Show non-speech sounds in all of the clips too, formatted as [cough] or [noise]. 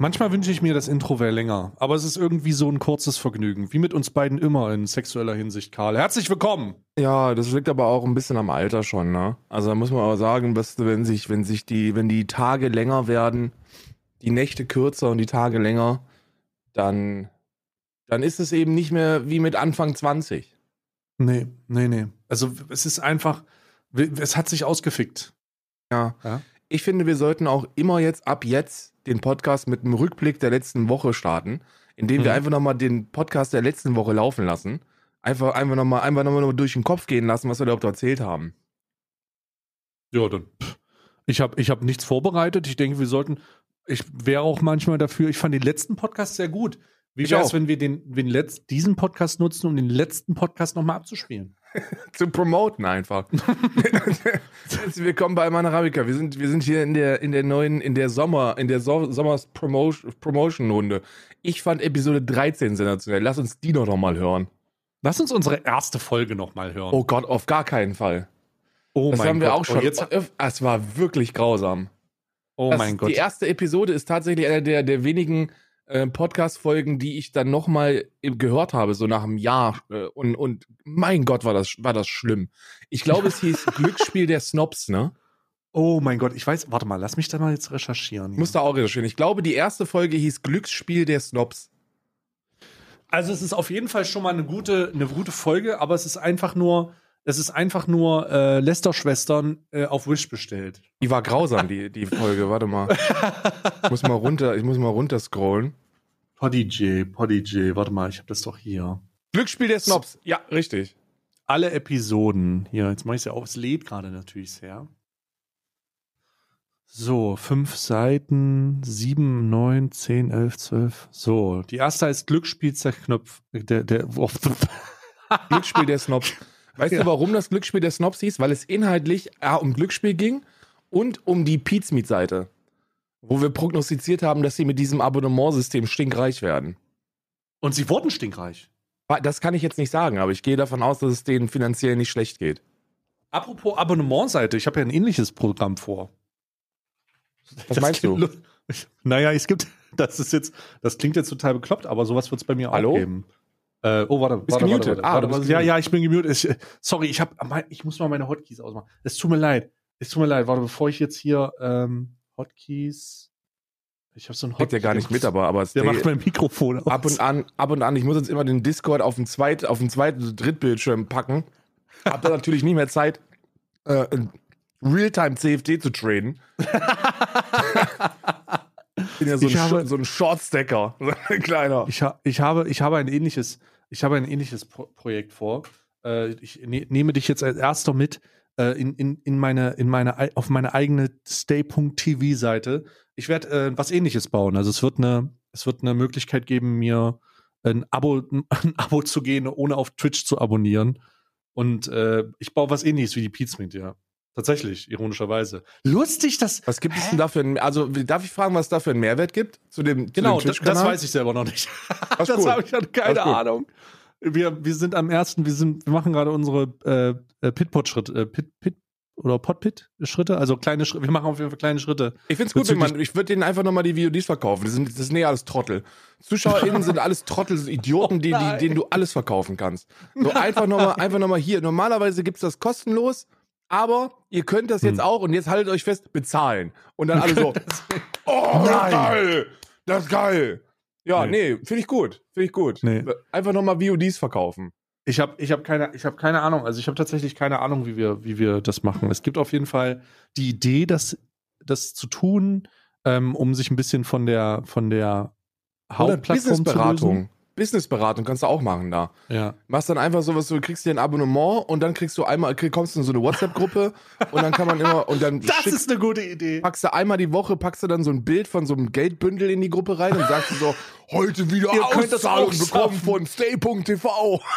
Manchmal wünsche ich mir, das Intro wäre länger, aber es ist irgendwie so ein kurzes Vergnügen, wie mit uns beiden immer in sexueller Hinsicht, Karl. Herzlich willkommen! Ja, das liegt aber auch ein bisschen am Alter schon, ne? Also da muss man aber sagen, dass wenn sich, wenn sich die, wenn die Tage länger werden, die Nächte kürzer und die Tage länger, dann, dann ist es eben nicht mehr wie mit Anfang 20. Nee, nee, nee. Also es ist einfach, es hat sich ausgefickt. Ja. ja. Ich finde, wir sollten auch immer jetzt ab jetzt den Podcast mit einem Rückblick der letzten Woche starten, indem wir mhm. einfach nochmal den Podcast der letzten Woche laufen lassen. Einfach, einfach nochmal einfach noch mal durch den Kopf gehen lassen, was wir überhaupt erzählt haben. Ja, dann. Ich habe ich hab nichts vorbereitet. Ich denke, wir sollten. Ich wäre auch manchmal dafür. Ich fand den letzten Podcast sehr gut. Wie wäre es, wenn wir den, den Letz-, diesen Podcast nutzen, um den letzten Podcast nochmal abzuspielen? [laughs] Zu promoten einfach. [laughs] Willkommen bei Man Arabica. Wir sind, wir sind hier in der, in der neuen, in der Sommer, in der so Sommers Promotion, Promotion Runde. Ich fand Episode 13 sensationell. Lass uns die doch nochmal hören. Lass uns unsere erste Folge nochmal hören. Oh Gott, auf gar keinen Fall. Oh das mein haben wir Gott. auch schon. Jetzt, es war wirklich grausam. Oh das, mein Gott. Die erste Episode ist tatsächlich einer der, der wenigen äh, Podcast-Folgen, die ich dann nochmal gehört habe, so nach einem Jahr. Äh, und, und mein Gott, war das, war das schlimm. Ich glaube, es hieß Glücksspiel der Snobs, ne? Oh mein Gott, ich weiß, warte mal, lass mich da mal jetzt recherchieren. Ich muss da auch recherchieren. Ich glaube, die erste Folge hieß Glücksspiel der Snobs. Also es ist auf jeden Fall schon mal eine gute, eine gute Folge, aber es ist einfach nur, es ist einfach nur äh, Lester-Schwestern äh, auf Wish bestellt. Die war grausam, die, die Folge. Warte mal. Ich muss mal runter, ich muss mal runter scrollen. Podigy, Podigy, warte mal, ich habe das doch hier. Glücksspiel der Snobs. Ja, richtig. Alle Episoden. Hier, jetzt mache ich es ja auf. Es lädt gerade natürlich sehr. So, fünf Seiten, sieben, neun, zehn, elf, zwölf. So, die erste heißt Glücksspiel zerknöpft. Der, der, oh. Glücksspiel der Snobs. [laughs] Weißt ja. du, warum das Glücksspiel der Snobs hieß? Weil es inhaltlich A, um Glücksspiel ging und um die Pizmeet-Seite. Wo wir prognostiziert haben, dass sie mit diesem Abonnementsystem stinkreich werden. Und sie wurden stinkreich. Das kann ich jetzt nicht sagen, aber ich gehe davon aus, dass es denen finanziell nicht schlecht geht. Apropos Abonnementseite, ich habe ja ein ähnliches Programm vor. Was das meinst du? [laughs] Naja, es gibt, [laughs] das ist jetzt, das klingt jetzt total bekloppt, aber sowas wird es bei mir Hallo? auch geben. Äh, oh, warte, warte, gemutet. warte, warte, ah, warte, ja, ja, ich bin gemutet. Ich, sorry, ich habe, ich muss mal meine Hotkeys ausmachen. Es tut mir leid. Es tut mir leid. Warte, bevor ich jetzt hier ähm, Hotkeys. Ich habe so ein Hotkey. ja gar nicht mit, aber aber der macht mein Mikrofon aus. Ab und an, ab und an. Ich muss jetzt immer den Discord auf den zweit, auf den zweiten Drittbildschirm packen. Hab da natürlich nicht mehr Zeit, äh, Realtime CFD zu traden. [laughs] Ich bin ja so ein, habe, so ein Shortstacker, [laughs] ein kleiner. Ich, ha, ich, habe, ich habe ein ähnliches, ich habe ein ähnliches Pro Projekt vor. Äh, ich ne nehme dich jetzt als erster mit äh, in, in, in meine, in meine, auf meine eigene Stay.tv-Seite. Ich werde äh, was ähnliches bauen. Also es wird eine, es wird eine Möglichkeit geben, mir ein Abo, [laughs] ein Abo zu gehen, ohne auf Twitch zu abonnieren. Und äh, ich baue was ähnliches wie die Pizmeet, ja. Tatsächlich, ironischerweise. Lustig, dass. Was gibt Hä? es denn dafür? Also, darf ich fragen, was es dafür einen Mehrwert gibt? Zu dem, genau, zu dem das weiß ich selber noch nicht. [laughs] Das, das habe ich ja keine Ahnung. Wir, wir sind am ersten, wir sind, wir machen gerade unsere äh, äh Pit-Pot-Schritte, äh, Pit, Pit oder Pot-Pit-Schritte, also kleine Schritte, wir machen auf jeden Fall kleine Schritte. Ich finde es gut, wenn man, ich würde denen einfach nochmal die VODs verkaufen. Das sind, das sind eh alles Trottel. ZuschauerInnen sind alles Trottel, sind Idioten, oh die, die, denen du alles verkaufen kannst. So einfach nochmal, einfach nochmal hier. Normalerweise gibt's das kostenlos aber ihr könnt das jetzt hm. auch und jetzt haltet euch fest, bezahlen. Und dann alle so, [laughs] oh, Nein. geil, das ist geil. Ja, nee, nee finde ich gut, finde ich gut. Nee. Einfach nochmal VODs verkaufen. Ich habe ich hab keine, ich hab keine Ahnung, also ich habe tatsächlich keine Ahnung, wie wir, wie wir das machen. Es gibt auf jeden Fall die Idee, das, das zu tun, ähm, um sich ein bisschen von der, von der Hauptplattform zu lösen. Businessberatung kannst du auch machen da. Ja. Machst dann einfach sowas, du kriegst dir ein Abonnement und dann kriegst du einmal, kommst du in so eine WhatsApp-Gruppe [laughs] und dann kann man immer und dann. Das schick, ist eine gute Idee. Packst du einmal die Woche, packst du dann so ein Bild von so einem Geldbündel in die Gruppe rein und sagst du so, [laughs] heute wieder Ihr Auszahlung bekommen von stay.tv. [laughs]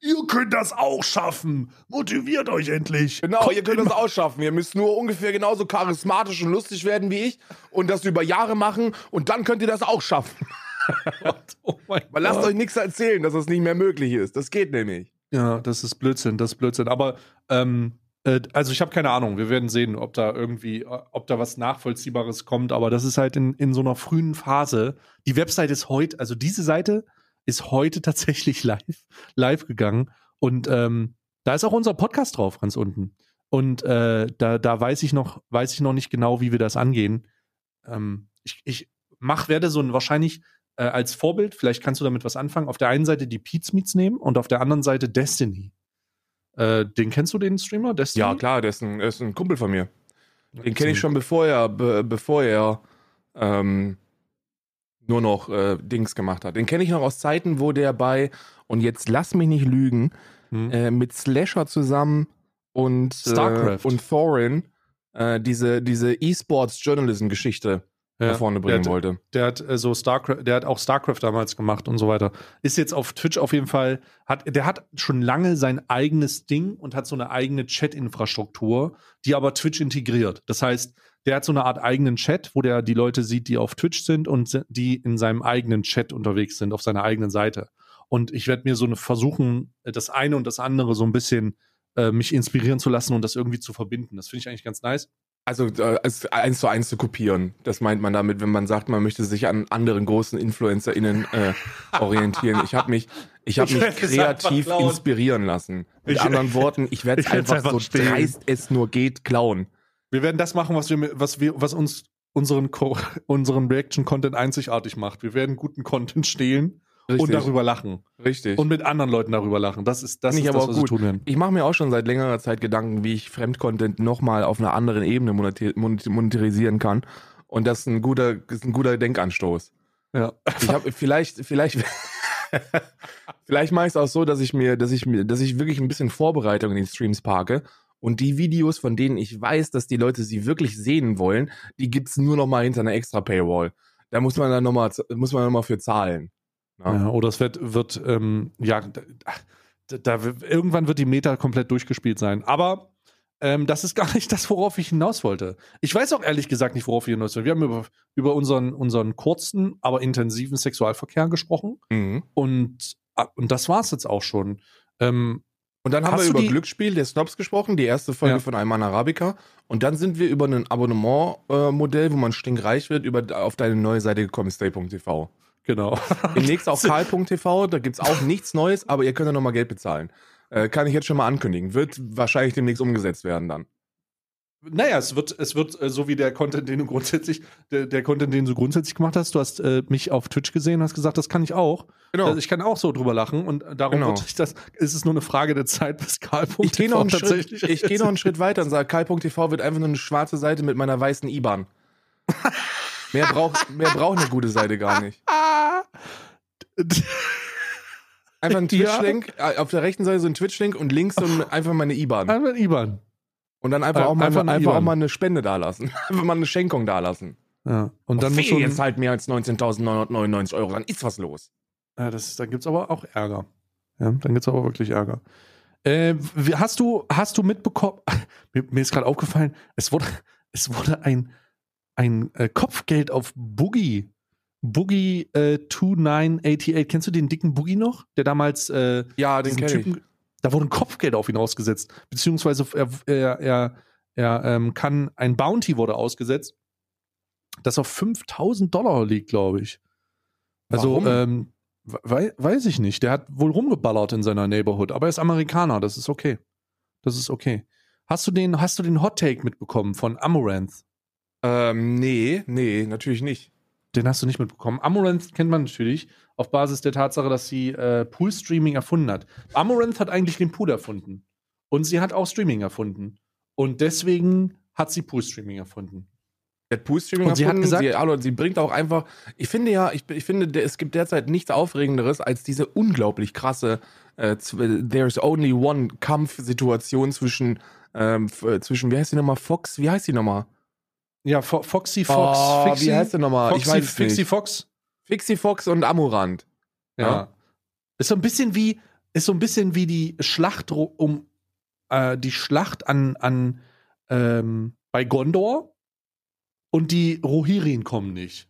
Ihr könnt das auch schaffen. Motiviert euch endlich. Genau, Kommt ihr könnt das auch schaffen. Ihr müsst nur ungefähr genauso charismatisch und lustig werden wie ich und das über Jahre machen und dann könnt ihr das auch schaffen. [laughs] oh mein Weil lasst euch nichts erzählen, dass das nicht mehr möglich ist. Das geht nämlich. Ja, das ist Blödsinn, das ist Blödsinn. Aber ähm, Äh, also ich habe keine Ahnung. Wir werden sehen, ob da irgendwie, ob da was Nachvollziehbares kommt. Aber das ist halt in, in so einer frühen Phase. Die Website ist heute, also diese Seite ist heute tatsächlich [laughs] live, live gegangen. Und ähm, da ist auch unser Podcast drauf, ganz unten. Und äh, da, da weiß ich noch, weiß ich noch nicht genau, wie wir das angehen. Ähm, ich, ich mach, werde so ein wahrscheinlich äh, als Vorbild, vielleicht kannst du damit was anfangen, auf der einen Seite die Pete's Meets nehmen und auf der anderen Seite Destiny. Äh, den kennst du, den Streamer? Destiny? Ja, klar, der ist ein, ist ein Kumpel von mir. Den kenne ich schon bevor er, be, bevor er ähm, nur noch äh, Dings gemacht hat. Den kenne ich noch aus Zeiten, wo der bei, und jetzt lass mich nicht lügen, hm. äh, mit Slasher zusammen und, Starcraft. Äh, und Thorin äh, diese, diese E-Sports-Journalism-Geschichte ja, nach vorne bringen der hat, wollte. Der hat äh, so Starcraft, der hat auch Starcraft damals gemacht und so weiter. Ist jetzt auf Twitch auf jeden Fall, hat, der hat schon lange sein eigenes Ding und hat so eine eigene Chat-Infrastruktur, die aber Twitch integriert. Das heißt, der hat so eine Art eigenen Chat, wo der die Leute sieht, die auf Twitch sind und die in seinem eigenen Chat unterwegs sind, auf seiner eigenen Seite. Und ich werde mir so eine versuchen, das eine und das andere so ein bisschen äh, mich inspirieren zu lassen und das irgendwie zu verbinden. Das finde ich eigentlich ganz nice. Also äh, eins zu eins zu kopieren, das meint man damit, wenn man sagt, man möchte sich an anderen großen InfluencerInnen äh, [laughs] orientieren. Ich habe mich, ich habe mich kreativ inspirieren lassen. Mit ich, anderen Worten, ich werde es [laughs] einfach, einfach, so stehen. dreist es nur geht klauen. Wir werden das machen, was wir, was wir, was uns unseren, unseren Reaction-Content einzigartig macht. Wir werden guten Content stehlen Richtig. und darüber lachen. Richtig. Und mit anderen Leuten darüber lachen. Das ist das, ist das was gut. wir tun werden. Ich mache mir auch schon seit längerer Zeit Gedanken, wie ich Fremdcontent nochmal auf einer anderen Ebene monetarisieren kann. Und das ist ein guter, ist ein guter Denkanstoß. Ja. Ich habe vielleicht, vielleicht, [laughs] vielleicht mache ich es auch so, dass ich mir, dass ich mir, dass ich wirklich ein bisschen Vorbereitung in die Streams parke und die Videos, von denen ich weiß, dass die Leute sie wirklich sehen wollen, die gibt's nur noch mal hinter einer extra Paywall. Da muss man dann noch mal, muss man noch mal für zahlen. Ja. ja, oder es wird, wird ähm, ja, da, da, irgendwann wird die Meta komplett durchgespielt sein. Aber ähm, das ist gar nicht das, worauf ich hinaus wollte. Ich weiß auch ehrlich gesagt nicht, worauf wir hinaus wollen. Wir haben über, über unseren, unseren kurzen, aber intensiven Sexualverkehr gesprochen. Mhm. Und, ah, und das war es jetzt auch schon. Ähm, und dann haben wir über Glücksspiel der Snobs gesprochen, die erste Folge ja. von Ayman Arabica. Und dann sind wir über ein Abonnement-Modell, äh, wo man stinkreich wird, über, auf deine neue Seite gekommen, stay.tv. Genau. [laughs] Demnächst auch [laughs] Karl.tv, da gibt es auch nichts Neues, aber ihr könnt ja nochmal Geld bezahlen. Äh, kann ich jetzt schon mal ankündigen. Wird wahrscheinlich demnächst umgesetzt werden dann. Naja, es wird, es wird äh, so wie der Content, den du grundsätzlich, der, der Content, den du grundsätzlich gemacht hast. Du hast äh, mich auf Twitch gesehen und hast gesagt, das kann ich auch. Genau. Also ich kann auch so drüber lachen und darum genau. wird ich das, ist es nur eine Frage der Zeit, bis Karl.tv ich geh noch einen tatsächlich. Schritt, ich gehe noch einen [laughs] Schritt weiter und sage, Karl.tv wird einfach nur eine schwarze Seite mit meiner weißen IBAN. Mehr braucht, mehr braucht eine gute Seite gar nicht. Einfach ein [laughs] Twitch-Link. Äh, auf der rechten Seite so ein Twitch-Link und links so ein, einfach mal eine IBAN. Einfach ein IBAN. Und dann einfach, auch, mal, einfach, einfach auch mal eine Spende dalassen. [laughs] einfach mal eine Schenkung dalassen. Ja. Und dann muss du jetzt halt mehr als 19.999 Euro, dann ist was los. Ja, das, dann gibt's aber auch Ärger. Ja, dann gibt's aber wirklich Ärger. Äh, hast du, hast du mitbekommen, [laughs] mir, mir ist gerade aufgefallen, es wurde, [laughs] es wurde ein, ein äh, Kopfgeld auf Boogie. Boogie äh, 2988. Kennst du den dicken Boogie noch? Der damals äh, ja, den Typen. Da wurde ein Kopfgeld auf ihn ausgesetzt. Beziehungsweise er, er, er, er ähm, kann, ein Bounty wurde ausgesetzt, das auf 5000 Dollar liegt, glaube ich. Also, ähm, we weiß ich nicht. Der hat wohl rumgeballert in seiner Neighborhood, aber er ist Amerikaner, das ist okay. Das ist okay. Hast du den, hast du den Hot Take mitbekommen von Amaranth? Ähm, nee, nee, natürlich nicht. Den hast du nicht mitbekommen. Amaranth kennt man natürlich auf Basis der Tatsache, dass sie äh, Pool-Streaming erfunden hat. Amaranth hat eigentlich den Pool erfunden. Und sie hat auch Streaming erfunden. Und deswegen hat sie Pool-Streaming erfunden. Sie hat Pool-Streaming erfunden. Sie, hat gesagt, sie, also, sie bringt auch einfach. Ich finde ja, ich, ich finde, es gibt derzeit nichts Aufregenderes als diese unglaublich krasse äh, There's Only One Kampfsituation zwischen, ähm, zwischen, wie heißt die nochmal? Fox? Wie heißt die nochmal? Ja, Fo Foxy Fox. Oh, Fixie, wie heißt der nochmal? Foxy, ich weiß Fixie nicht. Fox. Fixie Fox und Amurant. Ja. ja. Ist so ein bisschen wie, ist so ein bisschen wie die Schlacht um äh, die Schlacht an, an ähm, bei Gondor und die Rohirrim kommen nicht.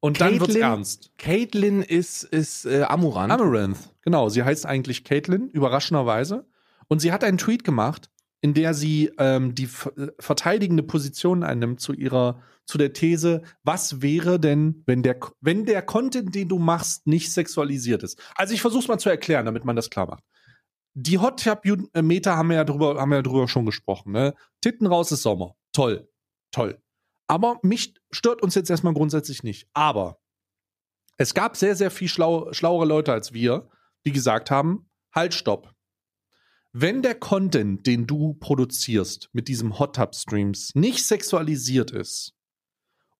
Und Caitlin, dann wird's ernst. Caitlin ist, ist äh, Amurant. Amaranth, genau. Sie heißt eigentlich Caitlin, überraschenderweise. Und sie hat einen Tweet gemacht, in der sie ähm, die äh, verteidigende Position einnimmt zu ihrer, zu der These, was wäre denn, wenn der, wenn der Content, den du machst, nicht sexualisiert ist. Also ich versuche es mal zu erklären, damit man das klar macht. Die Hot Tub Meter haben wir ja drüber, haben wir ja drüber schon gesprochen. Ne? Titten raus ist Sommer, toll, toll. Aber mich stört uns jetzt erstmal grundsätzlich nicht. Aber es gab sehr, sehr viel schlau, schlauere Leute als wir, die gesagt haben, halt, stopp. Wenn der Content, den du produzierst mit diesem Hot Tub Streams, nicht sexualisiert ist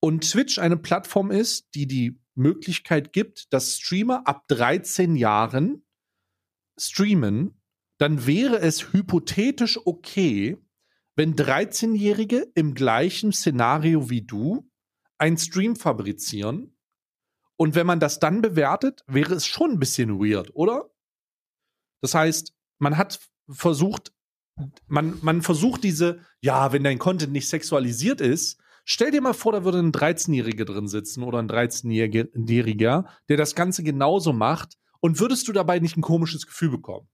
und Twitch eine Plattform ist, die die Möglichkeit gibt, dass Streamer ab 13 Jahren streamen, dann wäre es hypothetisch okay, wenn 13-Jährige im gleichen Szenario wie du einen Stream fabrizieren und wenn man das dann bewertet, wäre es schon ein bisschen weird, oder? Das heißt, man hat versucht, man, man versucht diese, ja, wenn dein Content nicht sexualisiert ist, stell dir mal vor, da würde ein 13-Jähriger drin sitzen oder ein 13-Jähriger, der das Ganze genauso macht und würdest du dabei nicht ein komisches Gefühl bekommen?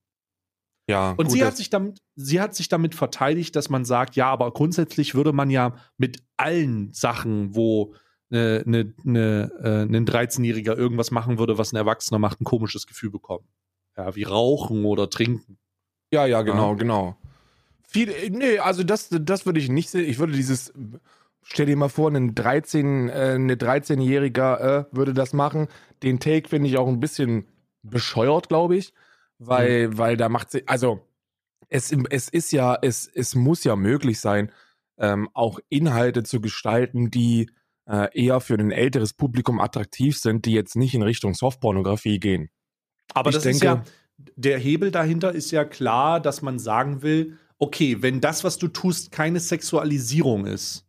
Ja. Und gut, sie hat sich damit, sie hat sich damit verteidigt, dass man sagt, ja, aber grundsätzlich würde man ja mit allen Sachen, wo eine, eine, eine, äh, ein 13-Jähriger irgendwas machen würde, was ein Erwachsener macht, ein komisches Gefühl bekommen. Ja, wie Rauchen oder Trinken. Ja, ja, genau, ja. genau. Viel, nee, also das, das würde ich nicht sehen. Ich würde dieses, stell dir mal vor, ein 13, äh, eine 13-Jähriger äh, würde das machen. Den Take finde ich auch ein bisschen bescheuert, glaube ich. Weil, mhm. weil da macht sie, also es, es ist ja, es, es muss ja möglich sein, ähm, auch Inhalte zu gestalten, die äh, eher für ein älteres Publikum attraktiv sind, die jetzt nicht in Richtung Softpornografie gehen. Aber ich das denke, ist ja, der Hebel dahinter ist ja klar, dass man sagen will, okay, wenn das, was du tust, keine Sexualisierung ist,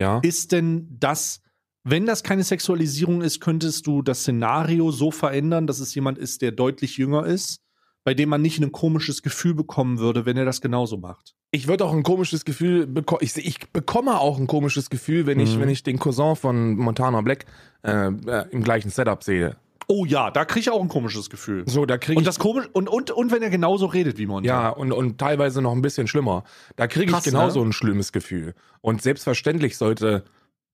ja. ist denn das, wenn das keine Sexualisierung ist, könntest du das Szenario so verändern, dass es jemand ist, der deutlich jünger ist, bei dem man nicht ein komisches Gefühl bekommen würde, wenn er das genauso macht. Ich würde auch ein komisches Gefühl bekommen. Ich, ich, bekomme auch ein komisches Gefühl, wenn ich, mhm. wenn ich den Cousin von Montana Black äh, äh, im gleichen Setup sehe. Oh ja, da kriege ich auch ein komisches Gefühl. So, da kriege ich. Und das komisch und, und, und wenn er genauso redet wie Montana. Ja, und, und teilweise noch ein bisschen schlimmer. Da kriege ich genauso ne? ein schlimmes Gefühl. Und selbstverständlich sollte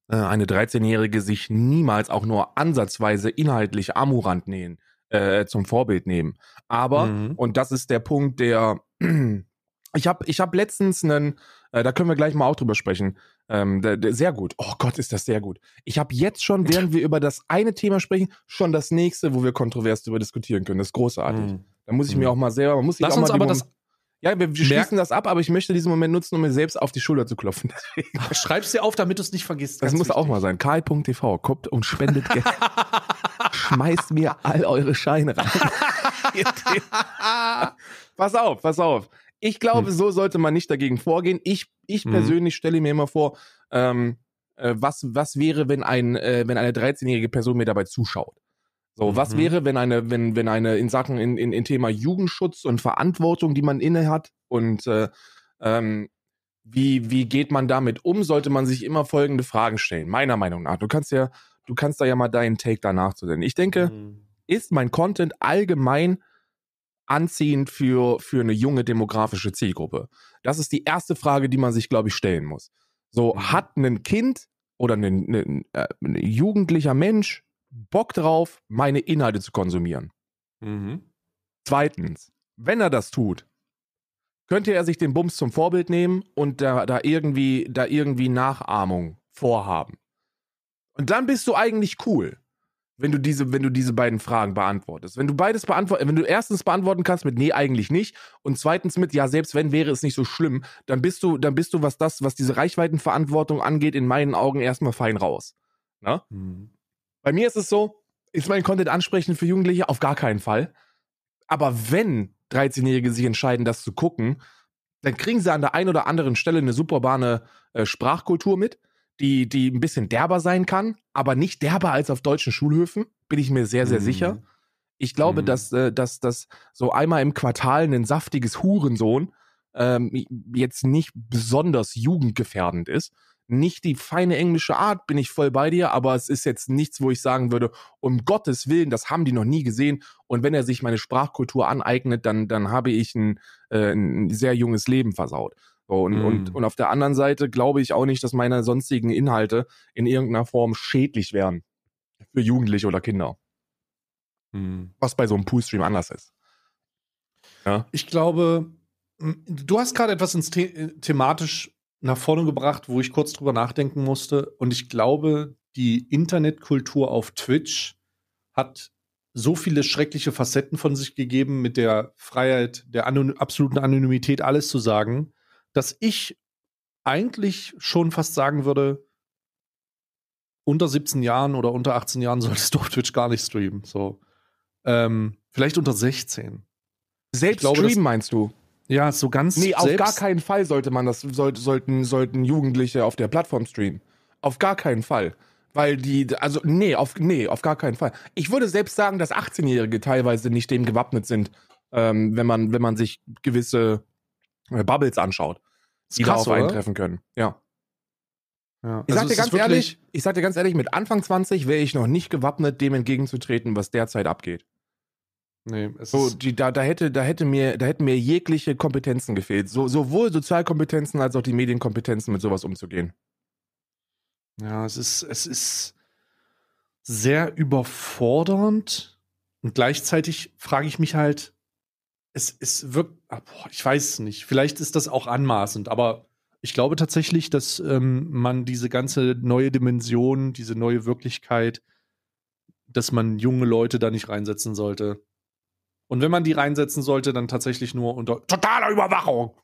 äh, eine 13-Jährige sich niemals auch nur ansatzweise inhaltlich Amurant nähen, äh, zum Vorbild nehmen. Aber, mhm. und das ist der Punkt, der [clears throat] ich habe ich hab letztens einen, äh, da können wir gleich mal auch drüber sprechen. Ähm, der, der, sehr gut. Oh Gott, ist das sehr gut. Ich habe jetzt schon, während wir über das eine Thema sprechen, schon das nächste, wo wir kontrovers darüber diskutieren können. Das ist großartig. Mhm. Da muss ich mir mhm. auch mal selber, muss Lass auch uns mal aber das ja, wir schließen das ab, aber ich möchte diesen Moment nutzen, um mir selbst auf die Schulter zu klopfen. [laughs] Schreib's dir auf, damit du es nicht vergisst. Das muss wichtig. auch mal sein. Karl.tv, kommt und spendet Geld. [laughs] Schmeißt mir all eure Scheine rein. [laughs] pass auf, pass auf. Ich glaube, hm. so sollte man nicht dagegen vorgehen. Ich, ich hm. persönlich stelle mir immer vor, ähm, äh, was, was wäre, wenn ein, äh, wenn eine 13-jährige Person mir dabei zuschaut? So, mhm. was wäre, wenn eine, wenn, wenn eine in Sachen in, in, in Thema Jugendschutz und Verantwortung, die man inne hat und äh, ähm, wie, wie geht man damit um, sollte man sich immer folgende Fragen stellen, meiner Meinung nach. Du kannst ja, du kannst da ja mal deinen Take danach zu senden. Ich denke, mhm. ist mein Content allgemein anziehend für, für eine junge demografische Zielgruppe? Das ist die erste Frage, die man sich, glaube ich, stellen muss. So, mhm. hat ein Kind oder ein, ein, äh, ein, jugendlicher Mensch Bock drauf, meine Inhalte zu konsumieren? Mhm. Zweitens, wenn er das tut, könnte er sich den Bums zum Vorbild nehmen und da, da, irgendwie, da irgendwie Nachahmung vorhaben. Und dann bist du eigentlich cool wenn du diese, wenn du diese beiden Fragen beantwortest. Wenn du beides beantwortest, wenn du erstens beantworten kannst mit nee, eigentlich nicht und zweitens mit ja, selbst wenn wäre es nicht so schlimm, dann bist du, dann bist du, was das, was diese Reichweitenverantwortung angeht, in meinen Augen erstmal fein raus. Na? Mhm. Bei mir ist es so, ist mein Content ansprechend für Jugendliche? Auf gar keinen Fall. Aber wenn 13-Jährige sich entscheiden, das zu gucken, dann kriegen sie an der einen oder anderen Stelle eine superbahne äh, Sprachkultur mit die, die ein bisschen derber sein kann, aber nicht derber als auf deutschen Schulhöfen, bin ich mir sehr, sehr mhm. sicher. Ich glaube, mhm. dass, äh, dass, dass so einmal im Quartal ein saftiges Hurensohn ähm, jetzt nicht besonders jugendgefährdend ist. Nicht die feine englische Art, bin ich voll bei dir, aber es ist jetzt nichts, wo ich sagen würde, um Gottes Willen, das haben die noch nie gesehen. Und wenn er sich meine Sprachkultur aneignet, dann, dann habe ich ein, äh, ein sehr junges Leben versaut. So, und, Mhm. und, und auf der anderen Seite glaube ich auch nicht, dass meine sonstigen Inhalte in irgendeiner Form schädlich wären für Jugendliche oder Kinder. Hm. Was bei so einem Poolstream anders ist. Ich glaube, du hast gerade etwas ins The äh, thematisch nach vorne gebracht, wo ich kurz drüber nachdenken musste. Und ich glaube, die Internetkultur auf Twitch hat so viele schreckliche Facetten von sich gegeben, mit der Freiheit, der Anony absoluten Anonymität alles zu sagen, dass ich eigentlich schon fast sagen würde, unter 17 Jahren oder unter 18 Jahren [laughs] solltest du auf Twitch gar nicht streamen. So. Ähm, vielleicht unter 16. Selbst glaube, streamen das- meinst du? Ja, so ganz Nee, auf gar keinen Fall sollte man das, sollte, sollten, sollten Jugendliche auf der Plattform streamen. Auf gar keinen Fall. Weil die, also, nee, auf, nee, auf gar keinen Fall. Ich würde selbst sagen, dass 18-Jährige teilweise nicht dem gewappnet sind, ähm, wenn man, wenn man sich gewisse äh, Bubbles anschaut, die krass, darauf oder? eintreffen können. Ja. Ja. Ich Also sag dir ganz ehrlich, ich sag dir ganz ehrlich, mit Anfang 20 wäre ich noch nicht gewappnet, dem entgegenzutreten, was derzeit abgeht. Nee, So, die, da, da hätte, da hätte mir, da hätten mir jegliche Kompetenzen gefehlt. So, sowohl Sozialkompetenzen als auch die Medienkompetenzen, mit sowas umzugehen. ja, es ist, es ist sehr überfordernd und gleichzeitig frage ich mich halt, es, es wirkt, ah, ich weiß es nicht, vielleicht ist das auch anmaßend, aber ich glaube tatsächlich, dass ähm, man diese ganze neue Dimension, diese neue Wirklichkeit, dass man junge Leute da nicht reinsetzen sollte. Und wenn man die reinsetzen sollte, dann tatsächlich nur unter totaler Überwachung.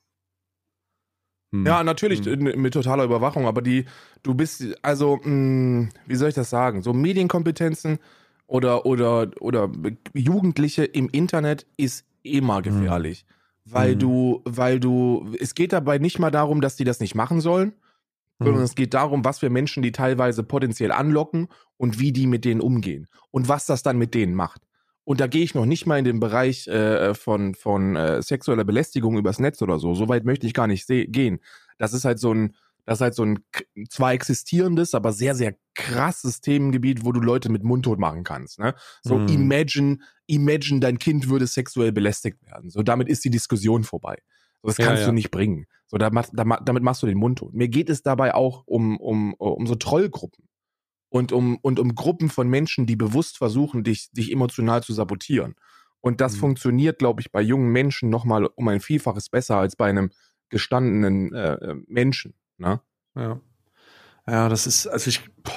Hm. Ja, natürlich Hm. mit totaler Überwachung, aber die, du bist, also, mh, wie soll ich das sagen? So Medienkompetenzen oder, oder, oder Jugendliche im Internet ist immer gefährlich. Weil Mhm. du, weil du, es geht dabei nicht mal darum, dass die das nicht machen sollen, sondern Hm. es geht darum, was für Menschen die teilweise potenziell anlocken und wie die mit denen umgehen und was das dann mit denen macht. Und da gehe ich noch nicht mal in den Bereich äh, von, von äh, sexueller Belästigung übers Netz oder so. So weit möchte ich gar nicht gehen. Das ist halt so ein, das ist halt so ein zwar existierendes, aber sehr, sehr krasses Themengebiet, wo du Leute mit mundtot machen kannst. Ne? So Mhm. imagine, imagine, dein Kind würde sexuell belästigt werden. So damit ist die Diskussion vorbei. So, das kannst ja. du nicht bringen. So, da, da, damit machst du den Mund tot. Mir geht es dabei auch um, um, um so Trollgruppen und um, und um Gruppen von Menschen, die bewusst versuchen, dich, dich emotional zu sabotieren. Und das Mhm. funktioniert, glaube ich, bei jungen Menschen nochmal um ein Vielfaches besser als bei einem gestandenen äh, äh, Menschen. Ne? Ja. Ja, das ist, also ich. Boah.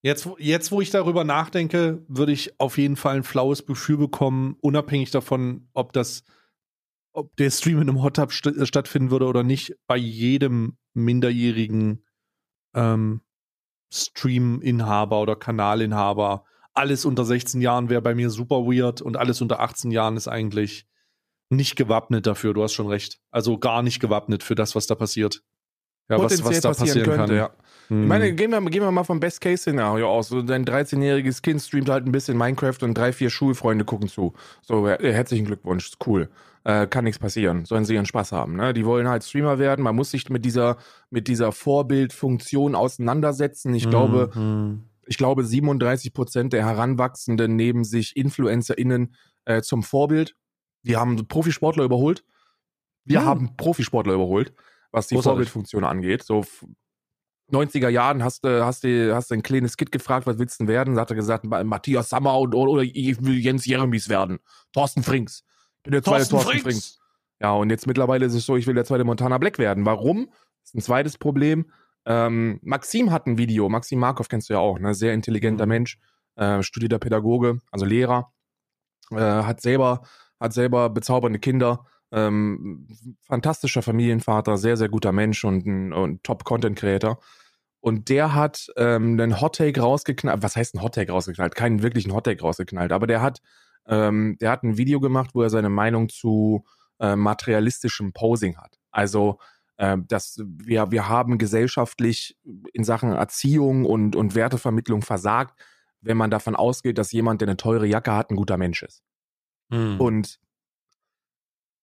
Jetzt, wo- jetzt, wo ich darüber nachdenke, würde ich auf jeden Fall ein flaues Gefühl bekommen, unabhängig davon, ob das, ob der Stream in einem Hot Tub st äh, stattfinden würde oder nicht, bei jedem minderjährigen ähm, Stream-Inhaber oder Kanalinhaber. Alles unter 16 Jahren wäre bei mir super weird und alles unter 18 Jahren ist eigentlich nicht gewappnet dafür. Du hast schon recht. Also gar nicht gewappnet für das, was da passiert. Ja, was, Potenziell was da passieren, kann. ja. Hm. Ich meine, gehen wir, gehen wir mal vom Best-Case-Szenario aus. So, dein 13-jähriges Kind streamt halt ein bisschen Minecraft und drei, vier Schulfreunde gucken zu. So, äh, herzlichen Glückwunsch, ist cool. Äh, kann nichts passieren. Sollen sie ihren Spaß haben. Ne? Die wollen halt Streamer werden. Man muss sich mit dieser, mit dieser Vorbildfunktion auseinandersetzen. Ich glaube, Hm. ich glaube, 37 Prozent der Heranwachsenden nehmen sich InfluencerInnen äh, zum Vorbild. Die haben Profisportler überholt. Wir Hm. haben Profisportler überholt, was die Großartig. Vorbildfunktion angeht. So f- 90er Jahren hast du hast du hast du ein kleines Kid gefragt, was willst du denn werden? Da hat er gesagt, Ma- Matthias Sammer und, oder, ich will Jens Jeremies werden. Thorsten Frings. Ich bin der zweite Thorsten Frings. Ja, und jetzt mittlerweile ist es so, ich will der zweite Montana Black werden. Warum? Das ist ein zweites Problem. Ähm, Maxim hat ein Video. Maxim Markov kennst du ja auch, ne? Sehr intelligenter Mhm. Mensch, äh, studierter Pädagoge, also Lehrer, äh, hat selber, hat selber bezaubernde Kinder, ähm, fantastischer Familienvater, sehr, sehr guter Mensch und ein, Top-Content-Creator. Und der hat ähm, einen Hot-Take rausgeknallt. Was heißt ein Hot-Take rausgeknallt? Keinen wirklichen Hot-Take rausgeknallt, aber der hat, ähm, der hat ein Video gemacht, wo er seine Meinung zu äh, materialistischem Posing hat. Also, äh, dass wir, wir haben gesellschaftlich in Sachen Erziehung und, und Wertevermittlung versagt, wenn man davon ausgeht, dass jemand, der eine teure Jacke hat, ein guter Mensch ist. Hm. Und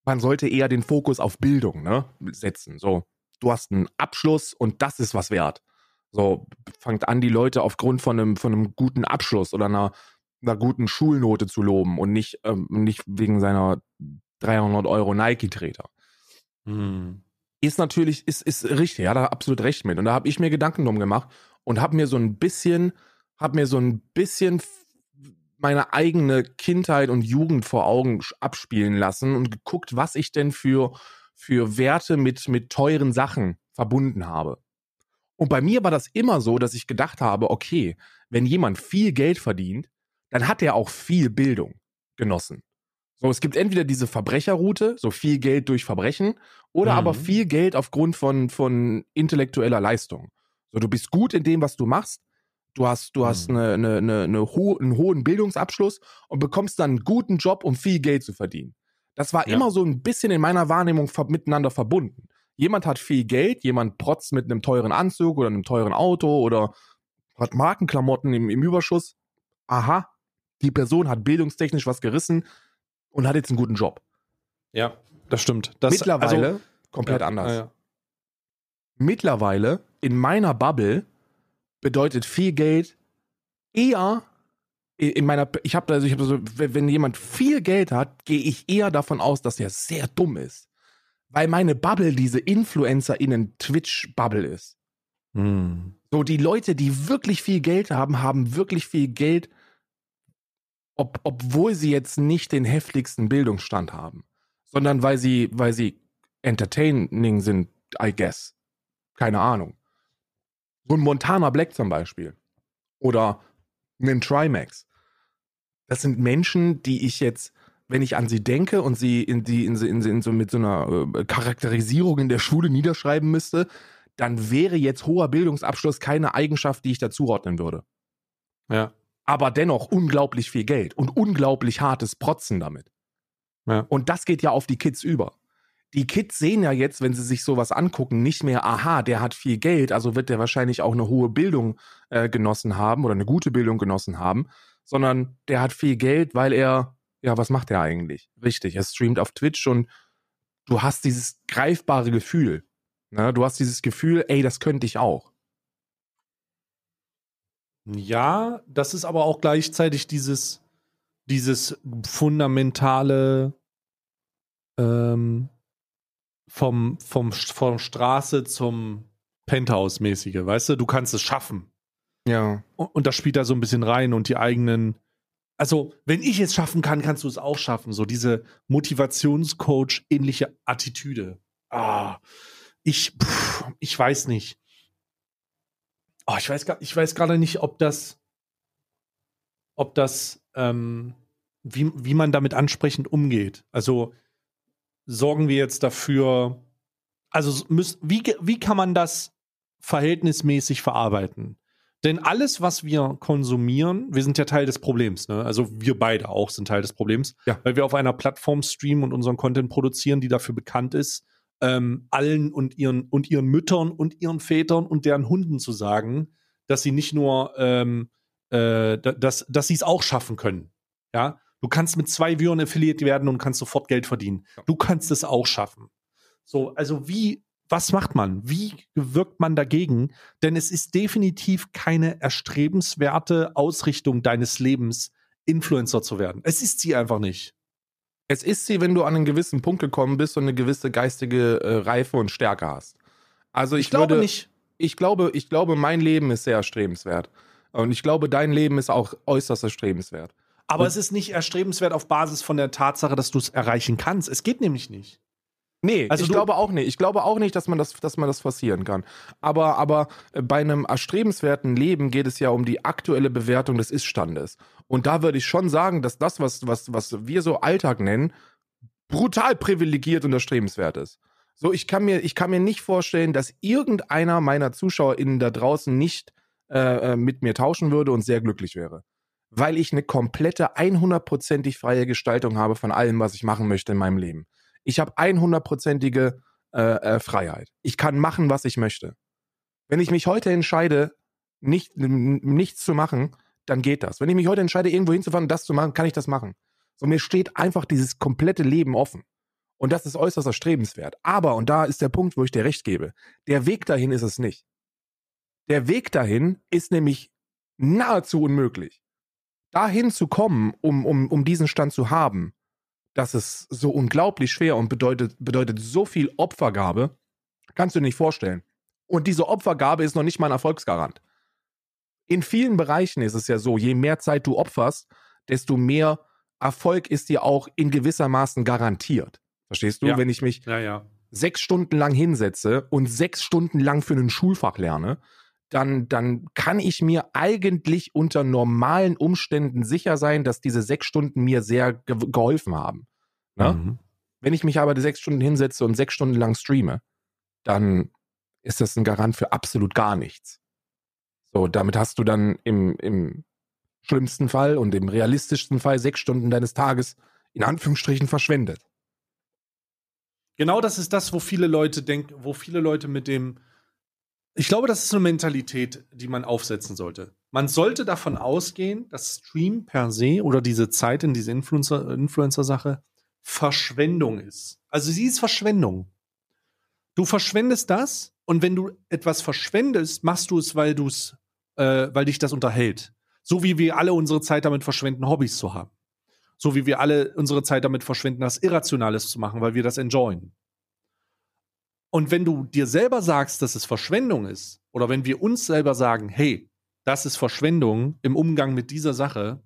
man sollte eher den Fokus auf Bildung ne, setzen. So, du hast einen Abschluss und das ist was wert. So, fangt an, die Leute aufgrund von einem, von einem guten Abschluss oder einer, einer guten Schulnote zu loben und nicht, ähm, nicht wegen seiner 300 Euro Nike-Treter. Hm. ist natürlich, ist, ist richtig, ja, da hat absolut recht mit. Und da habe ich mir Gedanken drum gemacht und habe mir so ein bisschen, habe mir so ein bisschen meine eigene Kindheit und Jugend vor Augen abspielen lassen und geguckt, was ich denn für, für Werte mit, mit teuren Sachen verbunden habe. Und bei mir war das immer so, dass ich gedacht habe, okay, wenn jemand viel Geld verdient, dann hat er auch viel Bildung genossen. So, es gibt entweder diese Verbrecherroute, so viel Geld durch Verbrechen, oder Mhm. aber viel Geld aufgrund von, von intellektueller Leistung. So, du bist gut in dem, was du machst. Du hast, du hast Mhm. eine, eine, eine, eine ho einen hohen Bildungsabschluss und bekommst dann einen guten Job, um viel Geld zu verdienen. Das war Ja. immer so ein bisschen in meiner Wahrnehmung ver miteinander verbunden. Jemand hat viel Geld, jemand protzt mit einem teuren Anzug oder einem teuren Auto oder hat Markenklamotten im, im Überschuss. Aha, die Person hat bildungstechnisch was gerissen und hat jetzt einen guten Job. Ja, das stimmt. Das, Mittlerweile also, komplett ja, anders. ja. Mittlerweile in meiner Bubble bedeutet viel Geld eher in in meiner ich habe also ich habe so wenn wenn jemand viel Geld hat, gehe ich eher davon aus, dass er sehr dumm ist, weil meine Bubble diese Influencerinnen Twitch Bubble ist. Hm. So die Leute, die wirklich viel Geld haben, haben wirklich viel Geld ob, obwohl sie jetzt nicht den heftigsten Bildungsstand haben, sondern weil sie weil sie entertaining sind, I guess. Keine Ahnung. So ein Montana Black zum Beispiel. Oder einen Trimax. Das sind Menschen, die ich jetzt, wenn ich an sie denke und sie in die in, in, in so mit so einer äh, Charakterisierung in der Schule niederschreiben müsste, dann wäre jetzt hoher Bildungsabschluss keine Eigenschaft, die ich dazuordnen würde. ja. Aber dennoch unglaublich viel Geld und unglaublich hartes Protzen damit. Ja. Und das geht ja auf die Kids über. Die Kids sehen ja jetzt, wenn sie sich sowas angucken, nicht mehr, aha, der hat viel Geld, also wird der wahrscheinlich auch eine hohe Bildung äh, genossen haben oder eine gute Bildung genossen haben, sondern der hat viel Geld, weil er, ja, was macht er eigentlich? Richtig, er streamt auf Twitch und du hast dieses greifbare Gefühl. Ne? Du hast dieses Gefühl, ey, das könnte ich auch. Ja, das ist aber auch gleichzeitig dieses, dieses fundamentale ähm, vom, vom, vom Straße zum Penthouse-mäßige, weißt du? Du kannst es schaffen. Ja. Und, und das spielt da so ein bisschen rein und die eigenen. Also, wenn ich es schaffen kann, kannst du es auch schaffen. So diese Motivationscoach-ähnliche Attitüde. Ah, ich, pff, ich weiß nicht. Oh, ich weiß, gar- ich weiß gerade nicht, ob das, ob das, ähm, wie, wie man damit ansprechend umgeht. Also sorgen wir jetzt dafür, also müssen, wie, wie kann man das verhältnismäßig verarbeiten? Denn alles, was wir konsumieren, wir sind ja Teil des Problems. Ne? Also wir beide auch sind Teil des Problems, Ja. weil wir auf einer Plattform streamen und unseren Content produzieren, die dafür bekannt ist, ähm, allen und ihren und ihren Müttern und ihren Vätern und deren Hunden zu sagen, dass sie nicht nur, ähm, äh, da- dass, dass sie es auch schaffen können. Ja, du kannst mit zwei Viewern affiliiert werden und kannst sofort Geld verdienen. Du kannst es auch schaffen. So, also wie, was macht man? Wie wirkt man dagegen? Denn es ist definitiv keine erstrebenswerte Ausrichtung deines Lebens, Influencer zu werden. Es ist sie einfach nicht. Es ist sie, wenn du an einen gewissen Punkt gekommen bist und eine gewisse geistige äh, Reife und Stärke hast. Also ich, Ich, glaube würde, nicht. Ich glaube, ich glaube, mein Leben ist sehr erstrebenswert. Und ich glaube, dein Leben ist auch äußerst erstrebenswert. Aber Und- es ist nicht erstrebenswert auf Basis von der Tatsache, dass du es erreichen kannst. Es geht nämlich nicht. Nee, Also ich glaube auch nicht. Ich glaube auch nicht, dass man das, dass man das forcieren kann. Aber, aber äh, bei einem erstrebenswerten Leben geht es ja um die aktuelle Bewertung des Ist-Standes. Und da würde ich schon sagen, dass das, was, was, was wir so Alltag nennen, brutal privilegiert und erstrebenswert ist. So, ich kann mir, ich kann mir nicht vorstellen, dass irgendeiner meiner ZuschauerInnen da draußen nicht äh, äh, mit mir tauschen würde und sehr glücklich wäre. Weil ich eine komplette, 100%ig freie Gestaltung habe von allem, was ich machen möchte in meinem Leben. Ich habe 100%ige äh, äh, Freiheit. Ich kann machen, was ich möchte. Wenn ich mich heute entscheide, nicht, nichts zu machen, dann geht das. Wenn ich mich heute entscheide, irgendwo hinzufahren und das zu machen, kann ich das machen. So, mir steht einfach dieses komplette Leben offen. Und das ist äußerst erstrebenswert. Aber, und da ist der Punkt, wo ich dir recht gebe, der Weg dahin ist es nicht. Der Weg dahin ist nämlich nahezu unmöglich. Dahin zu kommen, um, um, um diesen Stand zu haben, das ist so unglaublich schwer und bedeutet, bedeutet so viel Opfergabe, kannst du dir nicht vorstellen. Und diese Opfergabe ist noch nicht mal ein Erfolgsgarant. In vielen Bereichen ist es ja so, je mehr Zeit du opferst, desto mehr Erfolg ist dir auch in gewissermaßen garantiert. Verstehst du? Ja. Wenn ich mich Ja, ja. sechs Stunden lang hinsetze und sechs Stunden lang für ein Schulfach lerne, dann, dann kann ich mir eigentlich unter normalen Umständen sicher sein, dass diese sechs Stunden mir sehr ge geholfen haben. Ne? Mhm. Wenn ich mich aber die sechs Stunden hinsetze und sechs Stunden lang streame, dann ist das ein Garant für absolut gar nichts. So, damit hast du dann im, im schlimmsten Fall und im realistischsten Fall sechs Stunden deines Tages in Anführungsstrichen verschwendet. Genau das ist das, wo viele Leute denken, wo viele Leute mit dem. Ich glaube, das ist eine Mentalität, die man aufsetzen sollte. Man sollte davon ausgehen, dass Stream per se oder diese Zeit in diese Influencer- Influencer-Sache Verschwendung ist. Also sie ist Verschwendung. Du verschwendest das und wenn du etwas verschwendest, machst du es, weil du es, äh, weil dich das unterhält. So wie wir alle unsere Zeit damit verschwenden, Hobbys zu haben. So wie wir alle unsere Zeit damit verschwenden, das Irrationales zu machen, weil wir das enjoyen. Und wenn du dir selber sagst, dass es Verschwendung ist, oder wenn wir uns selber sagen, hey, das ist Verschwendung im Umgang mit dieser Sache,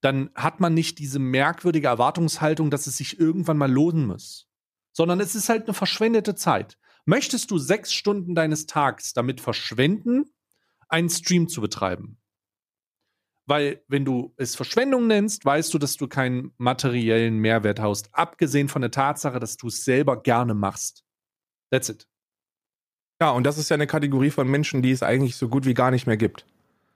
dann hat man nicht diese merkwürdige Erwartungshaltung, dass es sich irgendwann mal lohnen muss. Sondern es ist halt eine verschwendete Zeit. Möchtest du sechs Stunden deines Tags damit verschwenden, einen Stream zu betreiben? Weil, wenn du es Verschwendung nennst, weißt du, dass du keinen materiellen Mehrwert hast, abgesehen von der Tatsache, dass du es selber gerne machst. That's it. Ja, und das ist ja eine Kategorie von Menschen, die es eigentlich so gut wie gar nicht mehr gibt.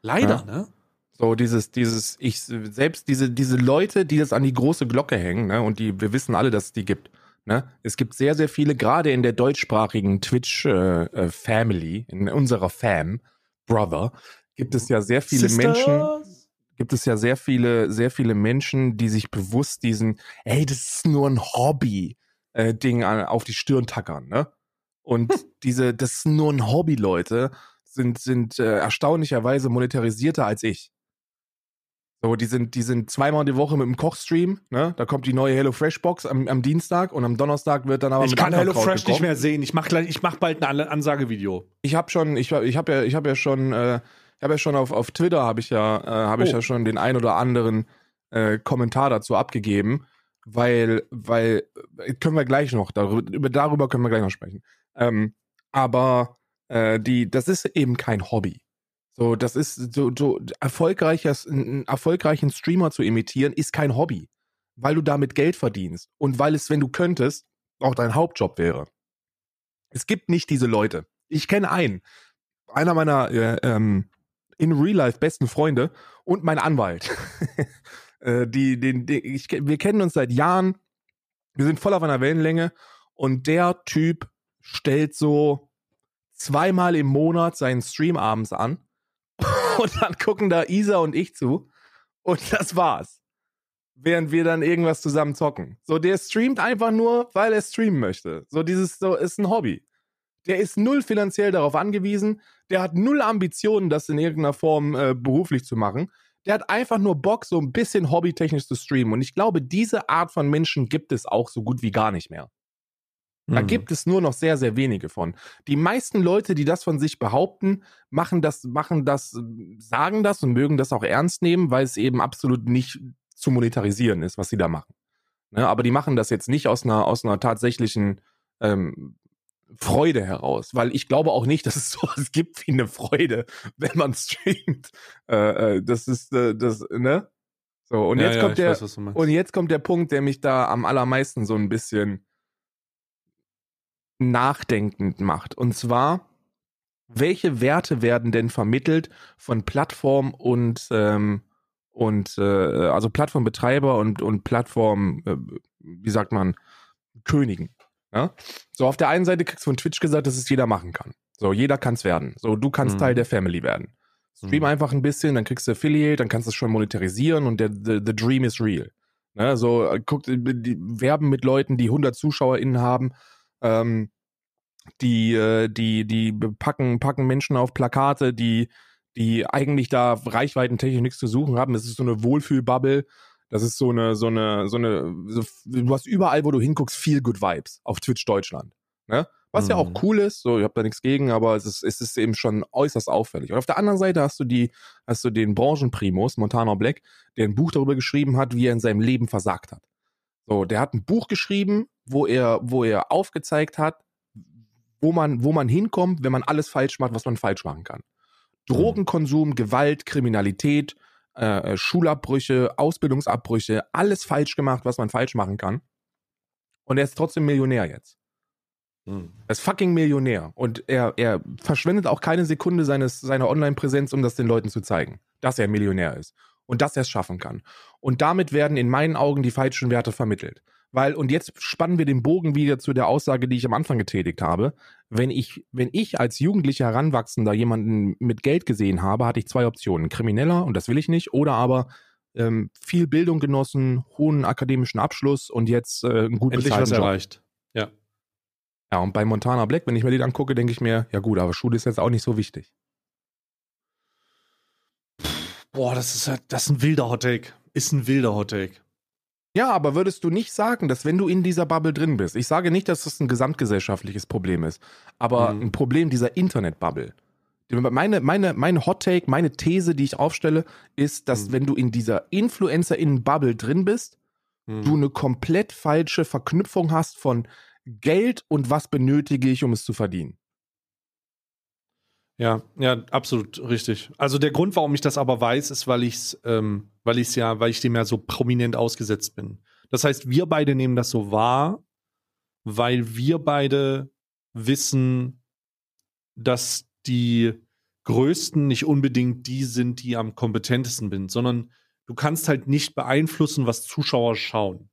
Leider, Ja. ne? So dieses, dieses, ich selbst diese, diese Leute, die das an die große Glocke hängen, ne, und die, wir wissen alle, dass es die gibt. Ne? Es gibt sehr, sehr viele, gerade in der deutschsprachigen Twitch-Family, in unserer Fam, Brother, gibt es ja sehr viele Menschen, Sisters? gibt es ja sehr viele, sehr viele Menschen, die sich bewusst diesen, ey, das ist nur ein Hobby, äh, Ding an, auf die Stirn tackern, ne? Und [laughs] diese, das ist nur ein Hobby, Leute, sind, sind äh, erstaunlicherweise monetarisierter als ich. So, die sind, die sind zweimal die Woche mit dem Kochstream, ne? Da kommt die neue Hello Fresh Box am, am Dienstag und am Donnerstag wird dann aber Ich mit kann HelloFresh nicht mehr sehen. Ich mach, gleich, ich mach bald ein An- Ansagevideo. Ich habe schon, ich, ich habe ja, ich habe ja schon, äh, ich habe ja schon auf, auf Twitter habe ich ja, äh, habe ich Oh. ja schon den ein oder anderen äh, Kommentar dazu abgegeben, weil, weil äh, können wir gleich noch darüber, über, darüber können wir gleich noch sprechen. Ähm, aber äh, die, das ist eben kein Hobby. So, das ist so, so erfolgreiches, einen erfolgreichen Streamer zu imitieren, ist kein Hobby, weil du damit Geld verdienst und weil es, wenn du könntest, auch dein Hauptjob wäre. Es gibt nicht diese Leute. Ich kenne einen, einer meiner äh, ähm, in Real Life besten Freunde und mein Anwalt. [laughs] äh, die, den, den, ich, wir kennen uns seit Jahren. Wir sind voll auf einer Wellenlänge und der Typ stellt so zweimal im Monat seinen Stream abends an [laughs] und dann gucken da Isa und ich zu und das war's. Während wir dann irgendwas zusammen zocken. So, der streamt einfach nur, weil er streamen möchte. So, dieses so ist ein Hobby. Der ist null finanziell darauf angewiesen. Der hat null Ambitionen, das in irgendeiner Form äh, beruflich zu machen. Der hat einfach nur Bock, so ein bisschen hobbytechnisch zu streamen. Und ich glaube, diese Art von Menschen gibt es auch so gut wie gar nicht mehr. Da Mhm. gibt es nur noch sehr, sehr wenige von. Die meisten Leute, die das von sich behaupten, machen das, machen das, sagen das und mögen das auch ernst nehmen, weil es eben absolut nicht zu monetarisieren ist, was sie da machen. Ne, aber die machen das jetzt nicht aus einer, aus einer tatsächlichen ähm, Freude heraus, weil ich glaube auch nicht, [laughs] dass es sowas gibt wie eine Freude, wenn man streamt. Äh, äh, das ist, äh, das, ne? So, und Ja, jetzt ja, kommt der, weiß, und jetzt kommt der Punkt, der mich da am allermeisten so ein bisschen nachdenkend macht. Und zwar, welche Werte werden denn vermittelt von Plattform und, ähm, und äh, also Plattformbetreiber und, und Plattform, äh, wie sagt man, Königen. Ja? So, auf der einen Seite kriegst du von Twitch gesagt, dass es jeder machen kann. So, jeder kann es werden. So, du kannst Mhm. Teil der Family werden. Stream Mhm. einfach ein bisschen, dann kriegst du Affiliate, dann kannst du es schon monetarisieren und der the, the dream is real. Ne, so äh, guckt, die werben mit Leuten, die 100 ZuschauerInnen haben, ähm, die, äh, die, die packen, packen Menschen auf Plakate, die, die eigentlich da reichweitentechnisch nichts zu suchen haben. Es ist so eine Wohlfühlbubble. Das ist so eine, so eine, so eine, so, du hast überall, wo du hinguckst, viel Good Vibes auf Twitch Deutschland. Ne? Was mhm. ja auch mhm. cool ist, so, ich habe da nichts gegen, aber es ist, es ist eben schon äußerst auffällig. Und auf der anderen Seite hast du die, hast du den Branchenprimus, Montana Black, der ein Buch darüber geschrieben hat, wie er in seinem Leben versagt hat. So, der hat ein Buch geschrieben, wo er, wo er aufgezeigt hat, wo man, wo man hinkommt, wenn man alles falsch macht, was man falsch machen kann. Drogenkonsum, Gewalt, Kriminalität, äh, Schulabbrüche, Ausbildungsabbrüche, alles falsch gemacht, was man falsch machen kann. Und er ist trotzdem Millionär jetzt. Mhm. Er ist fucking Millionär. Und er, er verschwendet auch keine Sekunde seines, seiner Online-Präsenz, um das den Leuten zu zeigen, dass er Millionär ist. Und dass er es schaffen kann. Und damit werden in meinen Augen die falschen Werte vermittelt. Weil, und jetzt spannen wir den Bogen wieder zu der Aussage, die ich am Anfang getätigt habe. Wenn ich, wenn ich als Jugendlicher Heranwachsender jemanden mit Geld gesehen habe, hatte ich zwei Optionen. Krimineller, und das will ich nicht, oder aber ähm, viel Bildung genossen, hohen akademischen Abschluss und jetzt äh, ein gut Endlich was Job. erreicht. Ja. Ja, und bei Montana Black, wenn ich mir den angucke, denke ich mir, ja gut, aber Schule ist jetzt auch nicht so wichtig. Boah, das ist, das ist ein wilder Hottake. Ist ein wilder Hottake. Ja, aber würdest du nicht sagen, dass wenn du in dieser Bubble drin bist, ich sage nicht, dass das ein gesamtgesellschaftliches Problem ist, aber mhm. ein Problem dieser Internetbubble. Meine, meine, meine Hot Take, meine These, die ich aufstelle, ist, dass mhm. wenn du in dieser Influencer-Innen-Bubble drin bist, mhm. du eine komplett falsche Verknüpfung hast von Geld und was benötige ich, um es zu verdienen. Ja, ja, absolut richtig. Also der Grund, warum ich das aber weiß, ist, weil ich ähm, weil ich ja, weil ich dem ja so prominent ausgesetzt bin. Das heißt, wir beide nehmen das so wahr, weil wir beide wissen, dass die Größten nicht unbedingt die sind, die am kompetentesten sind, sondern du kannst halt nicht beeinflussen, was Zuschauer schauen.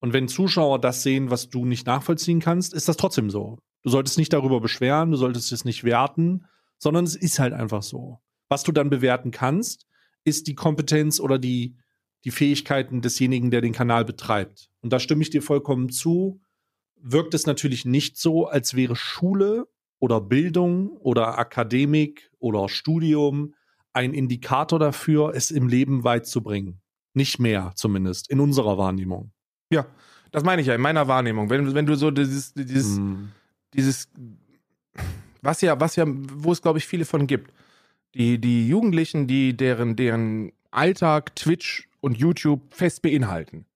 Und wenn Zuschauer das sehen, was du nicht nachvollziehen kannst, ist das trotzdem so. Du solltest nicht darüber beschweren, du solltest es nicht werten, sondern es ist halt einfach so. Was du dann bewerten kannst, ist die Kompetenz oder die, die Fähigkeiten desjenigen, der den Kanal betreibt. Und da stimme ich dir vollkommen zu. Wirkt es natürlich nicht so, als wäre Schule oder Bildung oder Akademik oder Studium ein Indikator dafür, es im Leben weit zu bringen. Nicht mehr, zumindest, in unserer Wahrnehmung. Ja, das meine ich ja, in meiner Wahrnehmung. Wenn, wenn du so dieses, dieses mm dieses, was ja, was ja, wo es glaube ich viele von gibt. Die, die Jugendlichen, die deren, deren Alltag Twitch und YouTube fest beinhalten.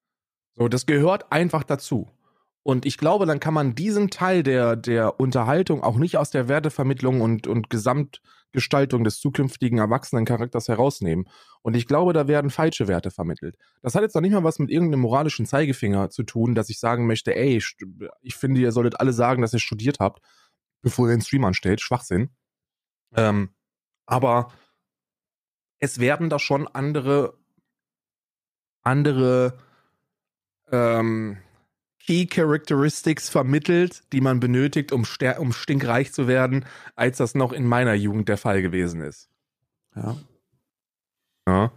So, das gehört einfach dazu. Und ich glaube, dann kann man diesen Teil der, der Unterhaltung auch nicht aus der Wertevermittlung und, und Gesamtgestaltung des zukünftigen Erwachsenencharakters herausnehmen. Und ich glaube, da werden falsche Werte vermittelt. Das hat jetzt noch nicht mal was mit irgendeinem moralischen Zeigefinger zu tun, dass ich sagen möchte, ey, ich finde, ihr solltet alle sagen, dass ihr studiert habt, bevor ihr den Stream anstellt. Schwachsinn. Ähm, aber es werden da schon andere, andere, ähm, Key Characteristics vermittelt, die man benötigt, um, um stinkreich zu werden, als das noch in meiner Jugend der Fall gewesen ist. Ja. Ja.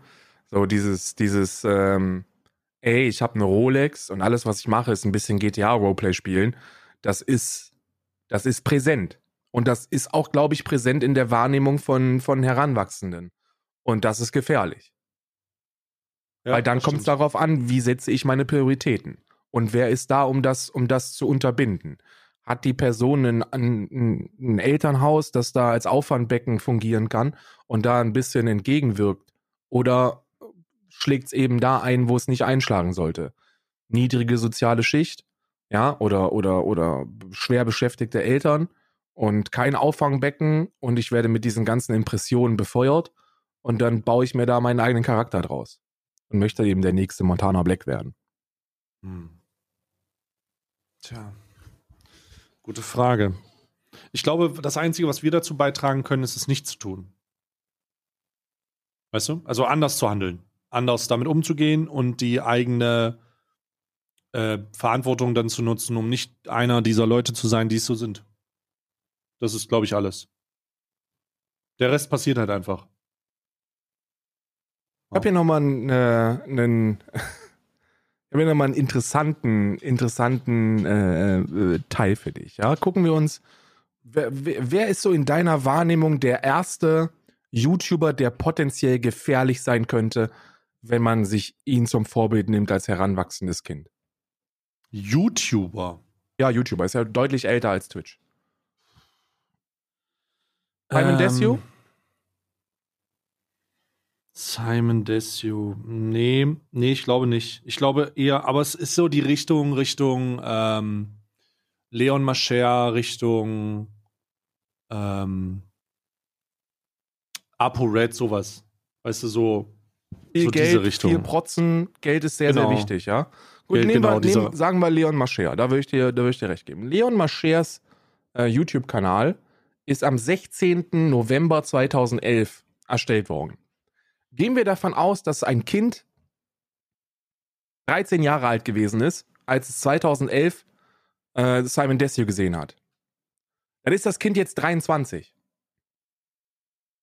So dieses, dieses, ähm, ey, ich habe eine Rolex und alles, was ich mache, ist ein bisschen GTA-Roleplay spielen. Das ist, das ist präsent. Und das ist auch, glaube ich, präsent in der Wahrnehmung von, von Heranwachsenden. Und das ist gefährlich. Ja, Weil dann kommt es darauf an, wie setze ich meine Prioritäten. Und wer ist da, um das, um das zu unterbinden? Hat die Person ein, ein, ein Elternhaus, das da als Auffangbecken fungieren kann und da ein bisschen entgegenwirkt? Oder schlägt es eben da ein, wo es nicht einschlagen sollte? Niedrige soziale Schicht, ja, oder, oder, oder schwer beschäftigte Eltern und kein Auffangbecken und ich werde mit diesen ganzen Impressionen befeuert und dann baue ich mir da meinen eigenen Charakter draus und möchte eben der nächste Montana Black werden. Hm. Tja, gute Frage. Ich glaube, das Einzige, was wir dazu beitragen können, ist es nicht zu tun. Weißt du? Also anders zu handeln, anders damit umzugehen und die eigene äh, Verantwortung dann zu nutzen, um nicht einer dieser Leute zu sein, die es so sind. Das ist, glaube ich, alles. Der Rest passiert halt einfach. Ich habe hier nochmal einen, ich habe noch mal einen interessanten, interessanten äh, äh, Teil für dich. Ja, gucken wir uns. Wer, wer ist so in deiner Wahrnehmung der erste YouTuber, der potenziell gefährlich sein könnte, wenn man sich ihn zum Vorbild nimmt als heranwachsendes Kind? YouTuber. Ja, YouTuber ist ja deutlich älter als Twitch. Simon ähm, Desue? Simon Desue. Nee, nee, ich glaube nicht. Ich glaube eher, aber es ist so die Richtung, Richtung ähm, Leon Mascher, Richtung ähm, Apo Red, sowas. Weißt du, so, viel so Geld, diese Richtung. viel Protzen, Geld ist sehr, Genau. sehr wichtig, ja. Gut, Geld, nehmen genau, wir, nehmen, sagen wir Leon Mascher, da würde ich dir, da würde ich dir recht geben. Leon Maschers äh, YouTube-Kanal ist am 16. November 2011 erstellt worden. Gehen wir davon aus, dass ein Kind 13 Jahre alt gewesen ist, als es 2011 äh, Simon Desue gesehen hat. Dann ist das Kind jetzt 23.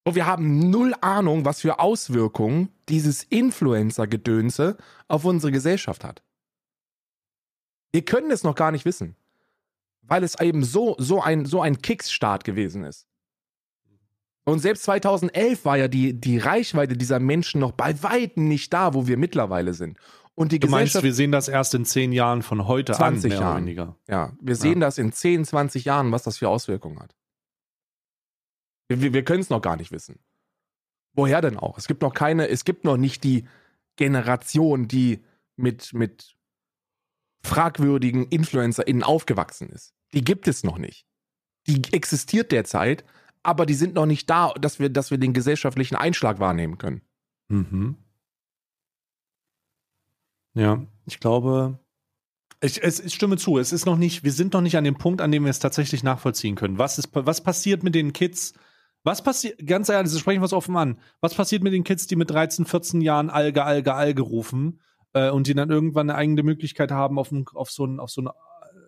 Und wir haben null Ahnung, was für Auswirkungen dieses Influencer-Gedönse auf unsere Gesellschaft hat. Wir können es noch gar nicht wissen, weil es eben so, so ein, so ein Kickstart gewesen ist. Und selbst 2011 war ja die, die Reichweite dieser Menschen noch bei Weitem nicht da, wo wir mittlerweile sind. Und die Du meinst, wir sehen das erst in zehn Jahren von heute 20 an, mehr Jahren. oder weniger. ja, wir sehen das in 10, 20 Jahren, was das für Auswirkungen hat. Wir, wir, wir können es noch gar nicht wissen. Woher denn auch? Es gibt noch keine, es gibt noch nicht die Generation, die mit, mit fragwürdigen InfluencerInnen aufgewachsen ist. Die gibt es noch nicht. Die existiert derzeit, aber die sind noch nicht da, dass wir, dass wir den gesellschaftlichen Einschlag wahrnehmen können. Mhm. Ja, ich glaube, ich, es, ich stimme zu. Es ist noch nicht, wir sind noch nicht an dem Punkt, an dem wir es tatsächlich nachvollziehen können. Was ist, was passiert mit den Kids? Was passiert, ganz ehrlich, das sprechen wir es offen an. Was passiert mit den Kids, die mit 13, 14 Jahren Alge, Alge, Alge rufen äh, und die dann irgendwann eine eigene Möglichkeit haben, auf, ein, auf so ein, auf so eine,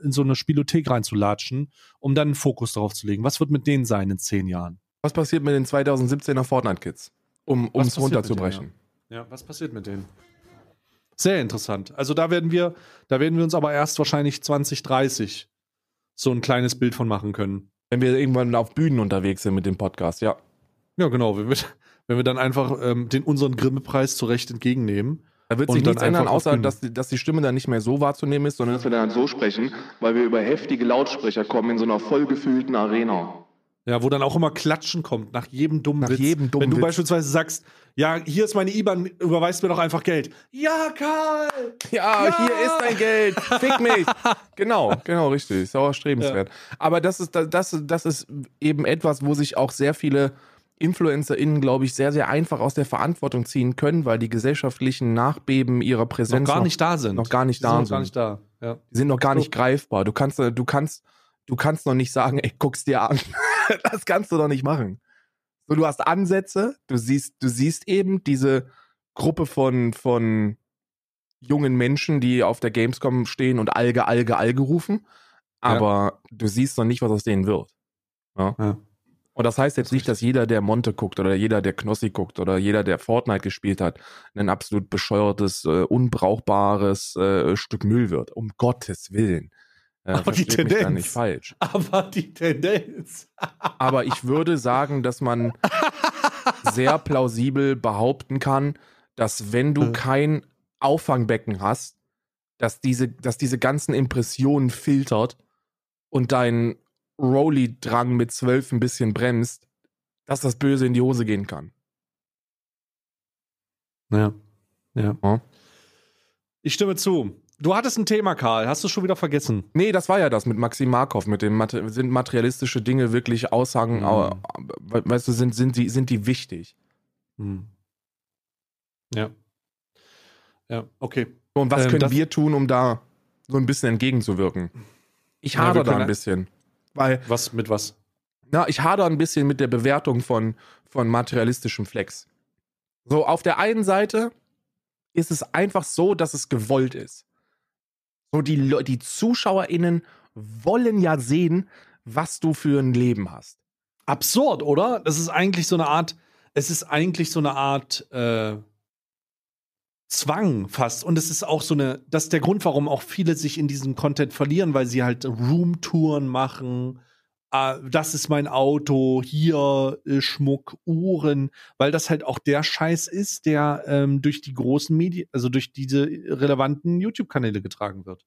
in so eine Spielothek reinzulatschen, um dann einen Fokus darauf zu legen? Was wird mit denen sein in zehn Jahren? Was passiert mit den 2017er Fortnite-Kids? Um es runterzubrechen. Ja, was passiert mit denen? Sehr interessant. Also da werden wir, da werden wir uns aber erst wahrscheinlich 2030 so ein kleines Bild von machen können. Wenn wir irgendwann auf Bühnen unterwegs sind mit dem Podcast, ja. Ja, genau. Wenn wir, wenn wir dann einfach ähm, den unseren Grimme-Preis zurecht entgegennehmen. Da wird sich nichts ändern, außer dass die, dass die Stimme dann nicht mehr so wahrzunehmen ist, sondern dass wir dann so sprechen, weil wir über heftige Lautsprecher kommen in so einer vollgefüllten Arena. Ja, wo dann auch immer Klatschen kommt nach jedem dummen Nach Witz. jedem dummen Wenn du Witz. beispielsweise sagst, ja, hier ist meine IBAN, überweist mir doch einfach Geld. Ja, Karl! ja, Ja! hier ist dein Geld, fick mich. [laughs] genau, genau, richtig, sauer strebenswert. Aber das ist, das, das ist eben etwas, wo sich auch sehr viele InfluencerInnen, glaube ich, sehr, sehr einfach aus der Verantwortung ziehen können, weil die gesellschaftlichen Nachbeben ihrer Noch Präsenz gar nicht da sind. noch gar nicht Die da sind. Noch gar nicht da. Ja. Die sind noch gar nicht greifbar. Du kannst, du kannst, du kannst noch nicht sagen, ey, guck's dir an. [laughs] das kannst du doch nicht machen. So, du hast Ansätze, du siehst, du siehst eben diese Gruppe von, von jungen Menschen, die auf der Gamescom stehen und Alge, Alge, Alge rufen. Aber du siehst noch nicht, was aus denen wird. Ja. Ja. Und das heißt jetzt nicht, dass jeder, der Monte guckt oder jeder, der Knossi guckt oder jeder, der Fortnite gespielt hat, ein absolut bescheuertes, äh, unbrauchbares äh, Stück Müll wird. Um Gottes Willen. Äh, Aber die Tendenz. nicht falsch. Aber die Tendenz. Aber ich würde sagen, dass man sehr plausibel behaupten kann, dass wenn du Äh. kein Auffangbecken hast, dass diese, dass diese ganzen Impressionen filtert und dein Rolly-Drang mit zwölf ein bisschen bremst, dass das Böse in die Hose gehen kann. Ja. Ja. Ja. Ich stimme zu. Du hattest ein Thema, Karl. Hast du schon wieder vergessen? Nee, das war ja das mit Maxim Markov, mit dem Mate sind materialistische Dinge wirklich Aussagen, Mhm. weißt du, sind, sind, die, sind die wichtig? Hm. Ja. Ja, okay. Und was Ähm, können wir tun, um da so ein bisschen entgegenzuwirken? Ich Ja, wir hader da ein bisschen. Weil, Was mit was? na, ich hader ein bisschen mit der Bewertung von, von materialistischem Flex. So, auf der einen Seite ist es einfach so, dass es gewollt ist. So, die, Leu- die ZuschauerInnen wollen ja sehen, was du für ein Leben hast. Absurd, oder? Das ist eigentlich so eine Art, es ist eigentlich so eine Art äh, Zwang fast. Und es ist auch so eine, das ist der Grund, warum auch viele sich in diesem Content verlieren, weil sie halt Roomtouren machen äh, das ist mein Auto, hier Schmuck, Uhren, weil das halt auch der Scheiß ist, der ähm, durch die großen Medien, also durch diese relevanten YouTube-Kanäle getragen wird.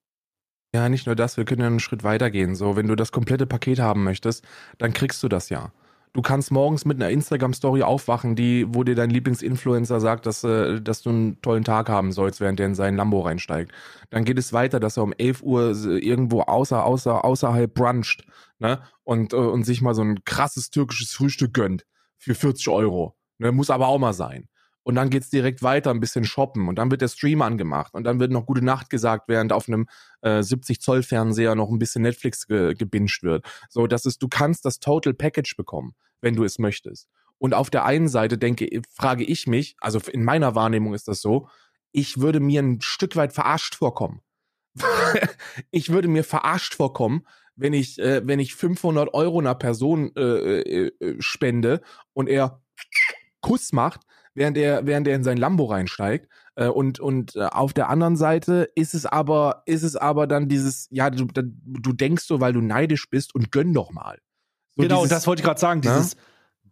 Ja, nicht nur das, wir können ja einen Schritt weiter gehen. So, wenn du das komplette Paket haben möchtest, dann kriegst du das ja. Du kannst morgens mit einer Instagram-Story aufwachen, die, wo dir dein Lieblingsinfluencer sagt, dass, äh, dass du einen tollen Tag haben sollst, während der in seinen Lambo reinsteigt. Dann geht es weiter, dass er um 11 Uhr irgendwo außer, außer, außerhalb bruncht, ne? Und, äh, und sich mal so ein krasses türkisches Frühstück gönnt. Für 40 Euro. Ne? Muss aber auch mal sein. Und dann geht's direkt weiter, ein bisschen shoppen. Und dann wird der Stream angemacht. Und dann wird noch gute Nacht gesagt, während auf einem äh, 70 Zoll Fernseher noch ein bisschen Netflix ge gebinged wird. So, das ist, du kannst das Total Package bekommen, wenn du es möchtest. Und auf der einen Seite denke, frage ich mich, also in meiner Wahrnehmung ist das so, ich würde mir ein Stück weit verarscht vorkommen. [laughs] ich würde mir verarscht vorkommen, wenn ich, äh, wenn ich 500 Euro einer Person äh, äh, äh, spende und er Kuss macht, während er, während er in sein Lambo reinsteigt. Äh, und und äh, auf der anderen Seite ist es aber, ist es aber dann dieses, ja, du, du denkst so, weil du neidisch bist und gönn doch mal. So genau, dieses, das wollte ich gerade sagen, dieses ja?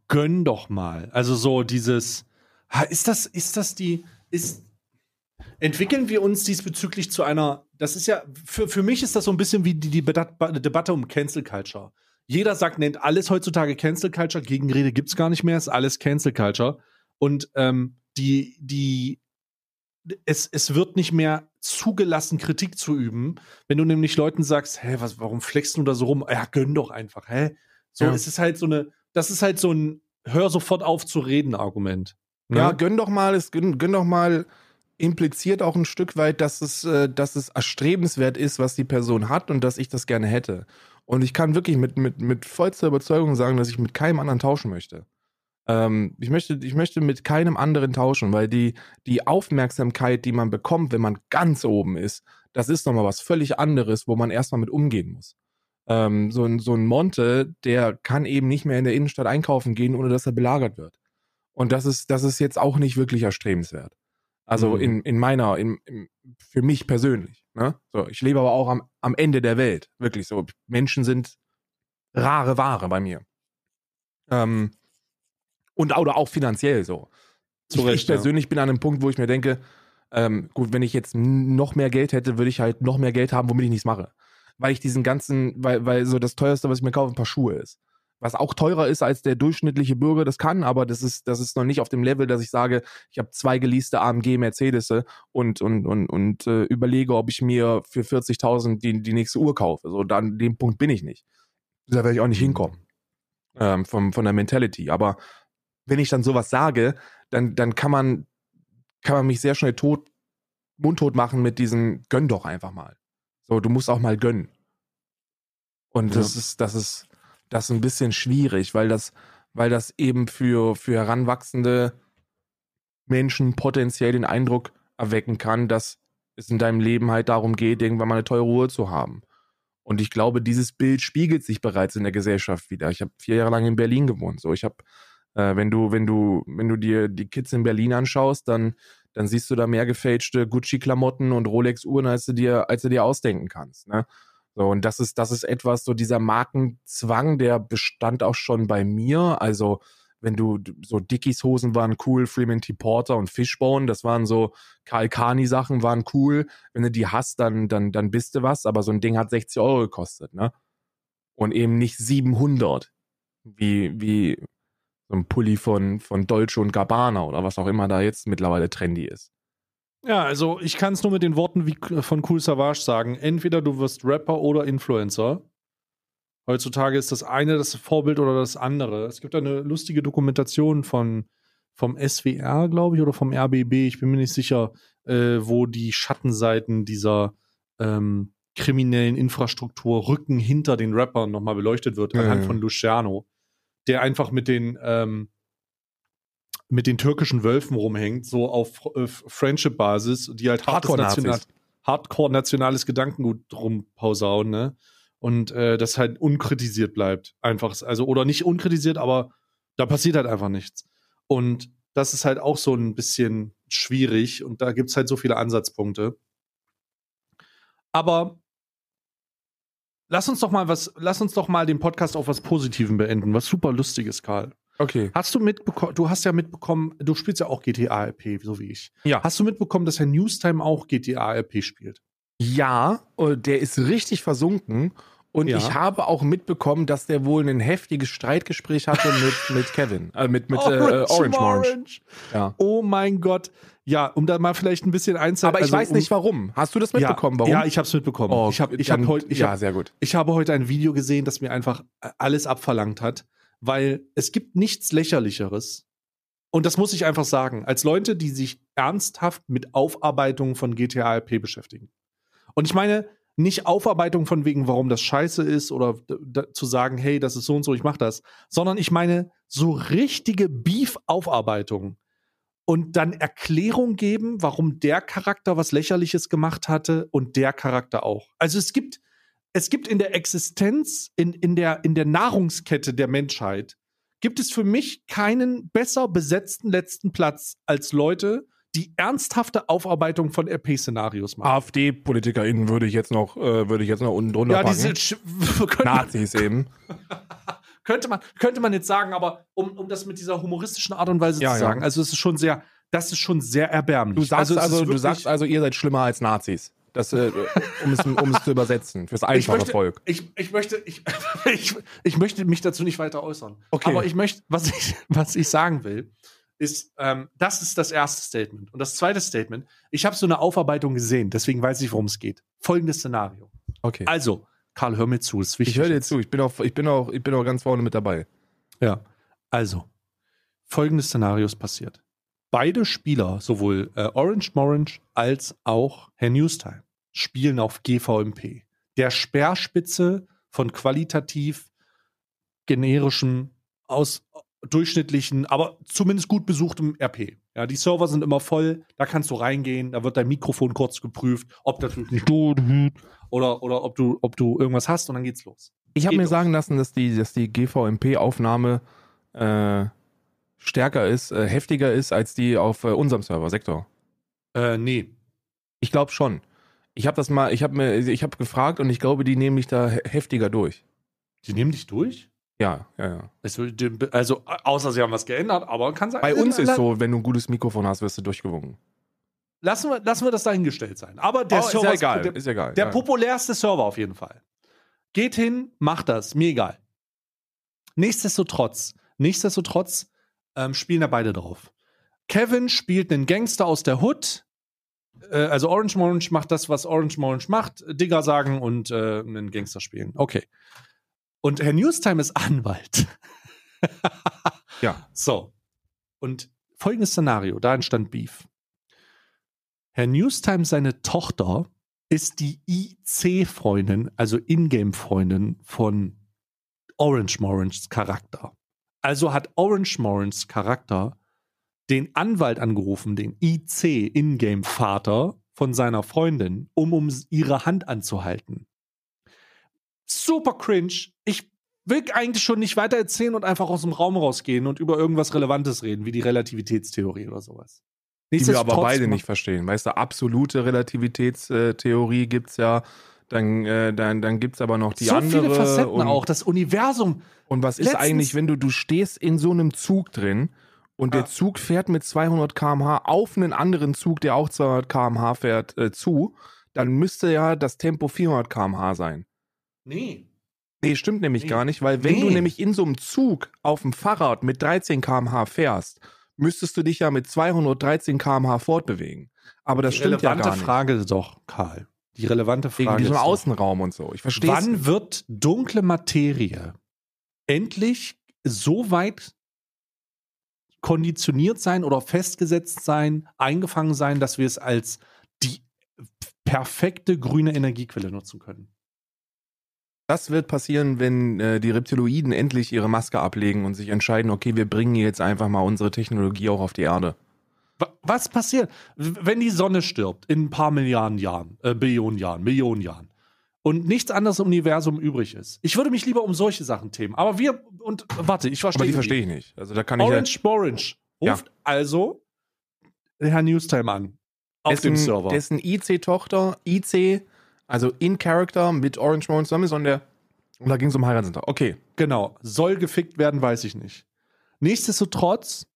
gönn doch mal. Also so dieses, ist das, ist das die, ist, entwickeln wir uns diesbezüglich zu einer, das ist ja, für, für mich ist das so ein bisschen wie die, die Debatte um Cancel Culture. Jeder sagt, nennt alles heutzutage Cancel Culture, Gegenrede gibt's gar nicht mehr, ist alles Cancel Culture. Und ähm, die, die, es, es wird nicht mehr zugelassen, Kritik zu üben, wenn du nämlich Leuten sagst, hä, was, warum flexst du da so rum? Ja, gönn doch einfach, hä? So, ja. es ist halt so eine, das ist halt so ein Hör sofort auf zu reden Argument. Ne? Ja, gönn doch mal, es gönn, gönn doch mal impliziert auch ein Stück weit, dass es, äh, dass es erstrebenswert ist, was die Person hat und dass ich das gerne hätte. Und ich kann wirklich mit, mit, mit vollster Überzeugung sagen, dass ich mit keinem anderen tauschen möchte. Ähm, ich, möchte, ich möchte mit keinem anderen tauschen, weil die, die Aufmerksamkeit, die man bekommt, wenn man ganz oben ist, das ist nochmal was völlig anderes, wo man erstmal mit umgehen muss. Ähm, so, ein, so ein Monte, der kann eben nicht mehr in der Innenstadt einkaufen gehen, ohne dass er belagert wird. Und das ist, das ist jetzt auch nicht wirklich erstrebenswert. Also mhm. in, in meiner, in, in, für mich persönlich. Ne? So, ich lebe aber auch am, am Ende der Welt. Wirklich so. Menschen sind rare Ware bei mir. Ähm, und oder auch finanziell so. ich, Recht, ich persönlich ja. bin an einem Punkt, wo ich mir denke, ähm, gut, wenn ich jetzt noch mehr Geld hätte, würde ich halt noch mehr Geld haben, womit ich nichts mache. Weil ich diesen ganzen, weil, weil so das teuerste, was ich mir kaufe, ein paar Schuhe ist. Was auch teurer ist, als der durchschnittliche Bürger das kann, aber das ist, das ist noch nicht auf dem Level, dass ich sage, ich habe zwei geleaste AMG Mercedes und, und, und, und äh, überlege, ob ich mir für 40.000 die, die nächste Uhr kaufe. So, dann dem Punkt bin ich nicht. Da werde ich auch nicht mhm. hinkommen. Ähm, vom, von der Mentality. Aber wenn ich dann sowas sage, dann, dann kann man, kann man mich sehr schnell tot, mundtot machen mit diesem gönn doch einfach mal. So, du musst auch mal gönnen. Und ja. das ist, das ist, das ist ein bisschen schwierig, weil das, weil das eben für, für heranwachsende Menschen potenziell den Eindruck erwecken kann, dass es in deinem Leben halt darum geht, irgendwann mal eine teure Ruhe zu haben. Und ich glaube, dieses Bild spiegelt sich bereits in der Gesellschaft wieder. Ich habe vier Jahre lang in Berlin gewohnt. So, ich habe äh, wenn du, wenn du, wenn du dir die Kids in Berlin anschaust, dann, dann siehst du da mehr gefälschte Gucci-Klamotten und Rolex-Uhren, als du dir, als du dir ausdenken kannst. Ne? So, und das ist, das ist etwas, so dieser Markenzwang, der bestand auch schon bei mir. Also, wenn du, so Dickies Hosen waren cool, Freeman T. Porter und Fishbone, das waren so Karl Kani Sachen waren cool. Wenn du die hast, dann, dann, dann bist du was. Aber so ein Ding hat 60 Euro gekostet, ne? Und eben nicht 700. Wie, wie, so ein Pulli von, von Dolce und Gabbana oder was auch immer da jetzt mittlerweile trendy ist. Ja, also ich kann es nur mit den Worten wie von Cool Savage sagen. Entweder du wirst Rapper oder Influencer. Heutzutage ist das eine das Vorbild oder das andere. Es gibt eine lustige Dokumentation von vom SWR, glaube ich, oder vom RBB, ich bin mir nicht sicher, äh, wo die Schattenseiten dieser ähm, kriminellen Infrastruktur Rücken hinter den Rappern nochmal beleuchtet wird, ja, anhand ja. von Luciano der einfach mit den ähm, mit den türkischen Wölfen rumhängt, so auf äh, Friendship-Basis, die halt Hardcore-national, Hardcore-nationales Gedankengut rumpausauen, ne? Und äh, das halt unkritisiert bleibt. Einfach, also, oder nicht unkritisiert, aber da passiert halt einfach nichts. Und das ist halt auch so ein bisschen schwierig und da gibt es halt so viele Ansatzpunkte. Aber lass uns doch mal was, lass uns doch mal den Podcast auf was Positivem beenden, was super lustiges, Karl. Okay. Hast du mitbekommen, du hast ja mitbekommen, du spielst ja auch GTA RP, so wie ich. Ja. Hast du mitbekommen, dass Herr Newstime auch GTA RP spielt? Ja, äh, der ist richtig versunken. Und Ja. ich habe auch mitbekommen, dass der wohl ein heftiges Streitgespräch hatte mit, mit Kevin. Äh, mit mit [laughs] äh, Orange Orange. Ja. Oh mein Gott. Ja, um da mal vielleicht ein bisschen einzuhalten. Aber ich weiß nicht warum. Hast du das mitbekommen? Warum? Ja, ich habe es mitbekommen. Oh, ich habe ich dann- hab heute ich ja, hab, sehr gut. ich habe heute ein Video gesehen, das mir einfach äh, alles abverlangt hat, weil es gibt nichts lächerlicheres. Und das muss ich einfach sagen, als Leute, die sich ernsthaft mit Aufarbeitung von GTA RP beschäftigen. Und ich meine nicht Aufarbeitung von wegen, warum das scheiße ist oder zu sagen, hey, das ist so und so, ich mach das, sondern ich meine so richtige Beef-Aufarbeitung und dann Erklärung geben, warum der Charakter was Lächerliches gemacht hatte und der Charakter auch. Also es gibt, es gibt in der Existenz, in, in, der, in der Nahrungskette der Menschheit, gibt es für mich keinen besser besetzten letzten Platz als Leute, die ernsthafte Aufarbeitung von RP-Szenarios machen. AfD-PolitikerInnen würde ich jetzt noch, äh, würde ich jetzt noch unten drunter ja, packen. diese [laughs] Nazis eben. [laughs] könnte, man, könnte man jetzt sagen, aber um, um das mit dieser humoristischen Art und Weise Ja, zu ja. sagen, also es ist schon sehr, das ist schon sehr erbärmlich. Du sagst also, ist du sagst also, ihr seid schlimmer als Nazis. Das, äh, um, es, um es zu übersetzen. Fürs ich einfache möchte, Volk. Ich, ich, möchte, ich, [laughs] ich, ich möchte mich dazu nicht weiter äußern. Okay. Aber ich möchte, was ich, was ich sagen will, ist, ähm, das ist das erste Statement. Und das zweite Statement, ich habe so eine Aufarbeitung gesehen, deswegen weiß ich, worum es geht. Folgendes Szenario. Okay. Also, Karl, hör mir zu, ist wichtig. Ich höre dir zu. Ich bin auch, ich bin auch, ich bin auch ganz vorne mit dabei. Ja. Also, folgendes Szenario ist passiert. Beide Spieler, sowohl äh, Orange Morange als auch Herr Newstime, spielen auf GVMP. Der Speerspitze von qualitativ generischem, aus durchschnittlichen, aber zumindest gut besuchtem RP. Ja, die Server sind immer voll, da kannst du reingehen, da wird dein Mikrofon kurz geprüft, ob das nicht oder, oder ob du, ob du irgendwas hast und dann geht's los. Ich habe Geht mir los. sagen lassen, dass die, dass die GVMP-Aufnahme äh, stärker ist, äh, heftiger ist als die auf äh, unserem Server, Sektor. Äh, nee. Ich glaube schon. Ich habe das mal, ich habe mir, ich habe gefragt und ich glaube, die nehmen mich da he- heftiger durch. Die nehmen dich durch? Ja, ja, ja. Es Also, außer sie haben was geändert, aber kann sein. Bei uns ist so, wenn du ein gutes Mikrofon hast, wirst du durchgewunken. Lassen wir, lassen wir das dahingestellt sein. Aber der Oh, ist Server ja ist- egal, Der, ist egal. der ja. populärste Server auf jeden Fall. Geht hin, macht das, mir egal. Nichtsdestotrotz, nichtsdestotrotz ähm, spielen da beide drauf. Kevin spielt einen Gangster aus der Hood. Äh, also Orange Morange macht das, was Orange Morange macht. Digger sagen und äh, einen Gangster spielen. Okay. Und Herr Newstime ist Anwalt. [laughs] Ja. So. Und folgendes Szenario, da entstand Beef. Herr Newstime, seine Tochter, ist die IC-Freundin, also Ingame-Freundin von Orange Moranges Charakter. Also hat Orange Moranges Charakter den Anwalt angerufen, den IC Ingame-Vater von seiner Freundin, um um ihre Hand anzuhalten. Super cringe. Ich will eigentlich schon nicht weiter erzählen und einfach aus dem Raum rausgehen und über irgendwas Relevantes reden, wie die Relativitätstheorie oder sowas. Die wir aber beide ma- nicht verstehen. Weißt du, absolute Relativitätstheorie gibt's ja. Dann, äh, dann, dann gibt's aber noch die so andere. viele Facetten und, auch. Das Universum. Und was ist Letztens- eigentlich, wenn du, du stehst in so einem Zug drin und Ah. der Zug fährt mit 200 km/h auf einen anderen Zug, der auch 200 km/h fährt, äh, zu, dann müsste ja das Tempo 400 km/h sein. Nee. Nee, stimmt nämlich Nee. gar nicht, weil wenn du Nee. nämlich in so einem Zug auf dem Fahrrad mit 13 km/h fährst, müsstest du dich ja mit 213 km/h fortbewegen. Aber das die stimmt ja relevante gar nicht. Frage doch, Karl. Die relevante Wegen Frage diesem ist doch, Außenraum und so. Ich verstehe wann wird dunkle Materie endlich so weit konditioniert sein oder festgesetzt sein, eingefangen sein, dass wir es als die perfekte grüne Energiequelle nutzen können? Das wird passieren, wenn äh, die Reptiloiden endlich ihre Maske ablegen und sich entscheiden, okay, wir bringen jetzt einfach mal unsere Technologie auch auf die Erde. Wa- Was passiert, wenn die Sonne stirbt in ein paar Milliarden Jahren, äh, Billionen Jahren, Millionen Jahren und nichts anderes im Universum übrig ist? Ich würde mich lieber um solche Sachen themen. Aber wir, und warte, ich verstehe. Aber die verstehe ich nicht. Also da kann ich Orange Morange Ja. ruft also Herrn Newstime an. Auf dessen, dem Server. Dessen IC-Tochter, IC Also in Character mit Orange Mountain zusammen ist und der und da ging es um Heiratsantrag. Okay. Genau. Soll gefickt werden, weiß ich nicht. Nichtsdestotrotz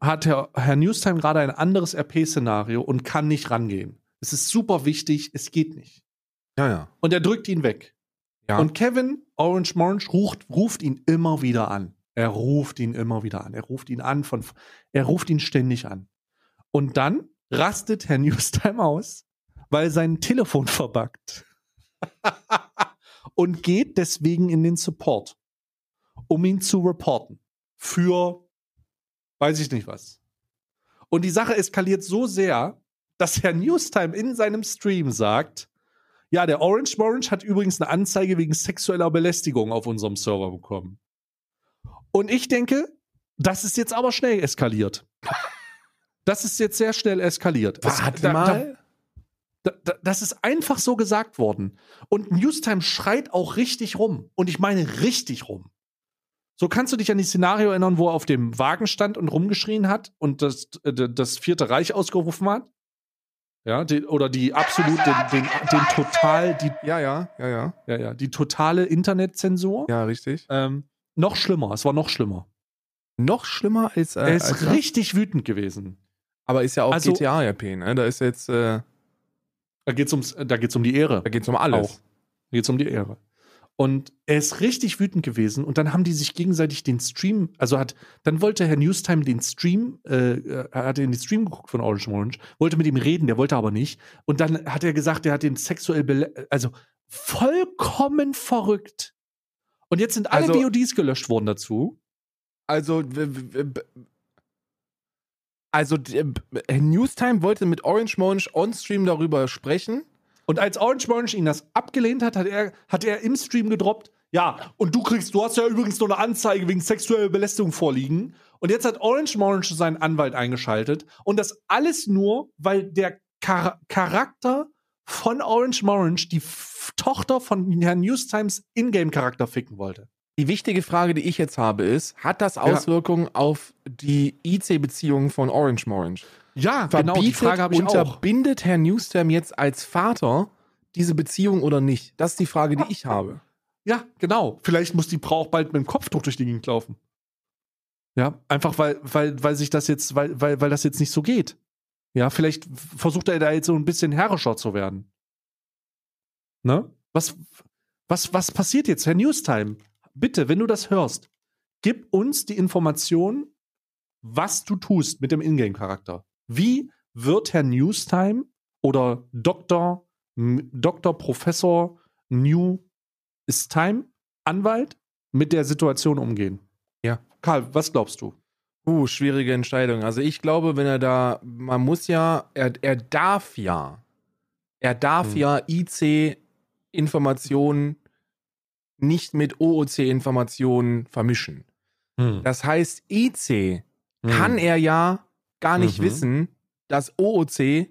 hat Herr, Herr Newstime gerade ein anderes RP-Szenario und kann nicht rangehen. Es ist super wichtig, es geht nicht. Ja, ja. Und er drückt ihn weg. Ja. Und Kevin Orange Morange ruft, ruft ihn immer wieder an. Er ruft ihn immer wieder an. Er ruft ihn an von, er ruft ihn ständig an. Und dann rastet Herr Newstime aus, weil sein Telefon [laughs] verbuggt. und geht deswegen in den Support, um ihn zu reporten. Für weiß ich nicht was. Und die Sache eskaliert so sehr, dass Herr [laughs] Newstime in seinem Stream sagt, ja, der Orange Morange hat übrigens eine Anzeige wegen sexueller Belästigung auf unserem Server bekommen. Und ich denke, das ist jetzt aber schnell eskaliert. Das ist jetzt sehr schnell eskaliert. Es- Warte da- mal. Da, da, das ist einfach so gesagt worden. Und Newstime schreit auch richtig rum. Und ich meine richtig rum. So kannst du dich an die Szenario erinnern, wo er auf dem Wagen stand und rumgeschrien hat und das, äh, das Vierte Reich ausgerufen hat? Ja, die, oder die absolut, den, den, den total, die, Ja, ja, ja, ja. ja, ja, die totale Internetzensur. Ja, richtig. Ähm, noch schlimmer, es war noch schlimmer. Noch schlimmer als. Äh, er ist als richtig wütend gewesen. Aber ist ja auch Also- GTA-RP, ne? Da ist jetzt. Äh, Da geht's ums, da geht's um die Ehre. da geht's um alles. Auch. Da geht's um die Ehre. Und er ist richtig wütend gewesen und dann haben die sich gegenseitig den Stream, also hat, dann wollte Herr Newstime den Stream, äh, er hat in den Stream geguckt von Orange Orange, wollte mit ihm reden, der wollte aber nicht. Und dann hat er gesagt, er hat den sexuell, also vollkommen verrückt. Und jetzt sind alle Also- VODs gelöscht worden dazu. Also, also äh, Newstime wollte mit Orange Monch on-stream darüber sprechen. Und als Orange Orange ihn das abgelehnt hat, hat er, hat er im Stream gedroppt, ja, und du kriegst, du hast ja übrigens noch eine Anzeige wegen sexueller Belästigung vorliegen. Und jetzt hat Orange Orange seinen Anwalt eingeschaltet. Und das alles nur, weil der Char Charakter von Orange Orange die F Tochter von Herrn Newstimes Ingame-Charakter ficken wollte. Die wichtige Frage, die ich jetzt habe, ist: Hat das Auswirkungen auf die IC-Beziehungen von Orange Morange? Ja, genau, die Frage habe ich auch. unterbindet Herr Newstime jetzt als Vater diese Beziehung oder nicht? Das ist die Frage, die ich habe. Ja, genau. Vielleicht muss die Frau auch bald mit dem Kopftuch durch die Gegend laufen. Ja, einfach weil, weil, weil sich das jetzt, weil, weil, weil das jetzt nicht so geht. Ja, vielleicht versucht er da jetzt so ein bisschen herrischer zu werden. Ne? Was, was, was passiert jetzt, Herr Newstime? Bitte, wenn du das hörst, gib uns die Information, was du tust mit dem Ingame-Charakter. Wie wird Herr Newstime oder Dr. Dr. Professor New ist Time Anwalt mit der Situation umgehen? Ja. Karl, was glaubst du? Uh, schwierige Entscheidung. Also ich glaube, wenn er da, man muss ja, er, er darf ja, er darf Hm. ja IC-Informationen nicht mit OOC-Informationen vermischen. Das heißt, IC kann er ja gar nicht Mhm. wissen, dass OOC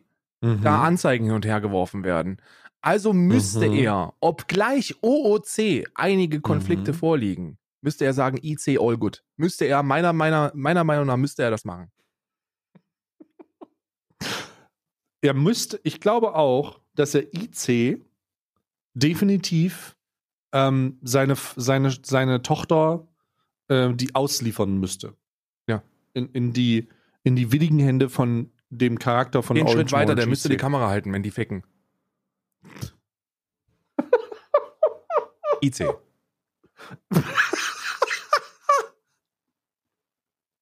da Anzeigen hin und her geworfen werden. Also müsste Mhm. er, obgleich OOC einige Konflikte Mhm. vorliegen, müsste er sagen, IC all good. Müsste er, meiner, meiner, meiner Meinung nach, müsste er das machen. er müsste, ich glaube auch, dass er IC definitiv ähm, seine, seine, seine Tochter äh, die ausliefern müsste. Ja. In, in, die, in die willigen Hände von dem Charakter von Den Orange Schritt weiter, der Orange müsste die. Kamera halten, wenn die ficken. [laughs] IC.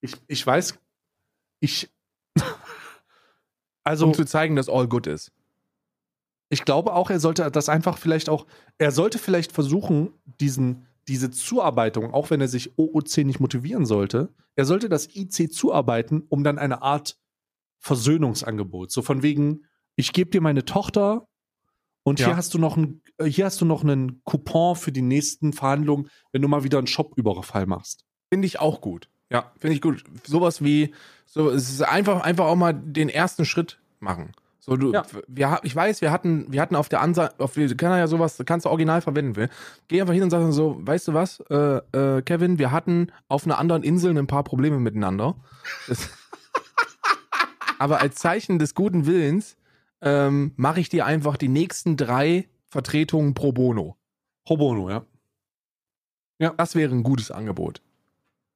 Ich, ich weiß, ich. Also, Um zu zeigen, dass all good ist. Ich glaube auch, er sollte das einfach vielleicht auch, er sollte vielleicht versuchen, diesen, diese Zuarbeitung, auch wenn er sich OOC nicht motivieren sollte, er sollte das IC zuarbeiten, um dann eine Art Versöhnungsangebot. So von wegen, ich gebe dir meine Tochter und Ja. hier hast du noch ein, äh, hier hast du noch einen Coupon für die nächsten Verhandlungen, wenn du mal wieder einen Shop-Überfall machst. Finde ich auch gut. Ja, finde ich gut. Sowas wie, so, es ist einfach, einfach auch mal den ersten Schritt machen. So, du, Ja. wir, ich weiß, wir hatten, wir hatten auf der Anseite, auf, kann ja sowas, kannst du original verwenden will. Geh einfach hin und sag so, weißt du was, äh, äh, Kevin, wir hatten auf einer anderen Insel ein paar Probleme miteinander. Das, [laughs] aber als Zeichen des guten Willens ähm, mache ich dir einfach die nächsten drei Vertretung pro bono. Pro bono, ja. Das wäre ein gutes Angebot.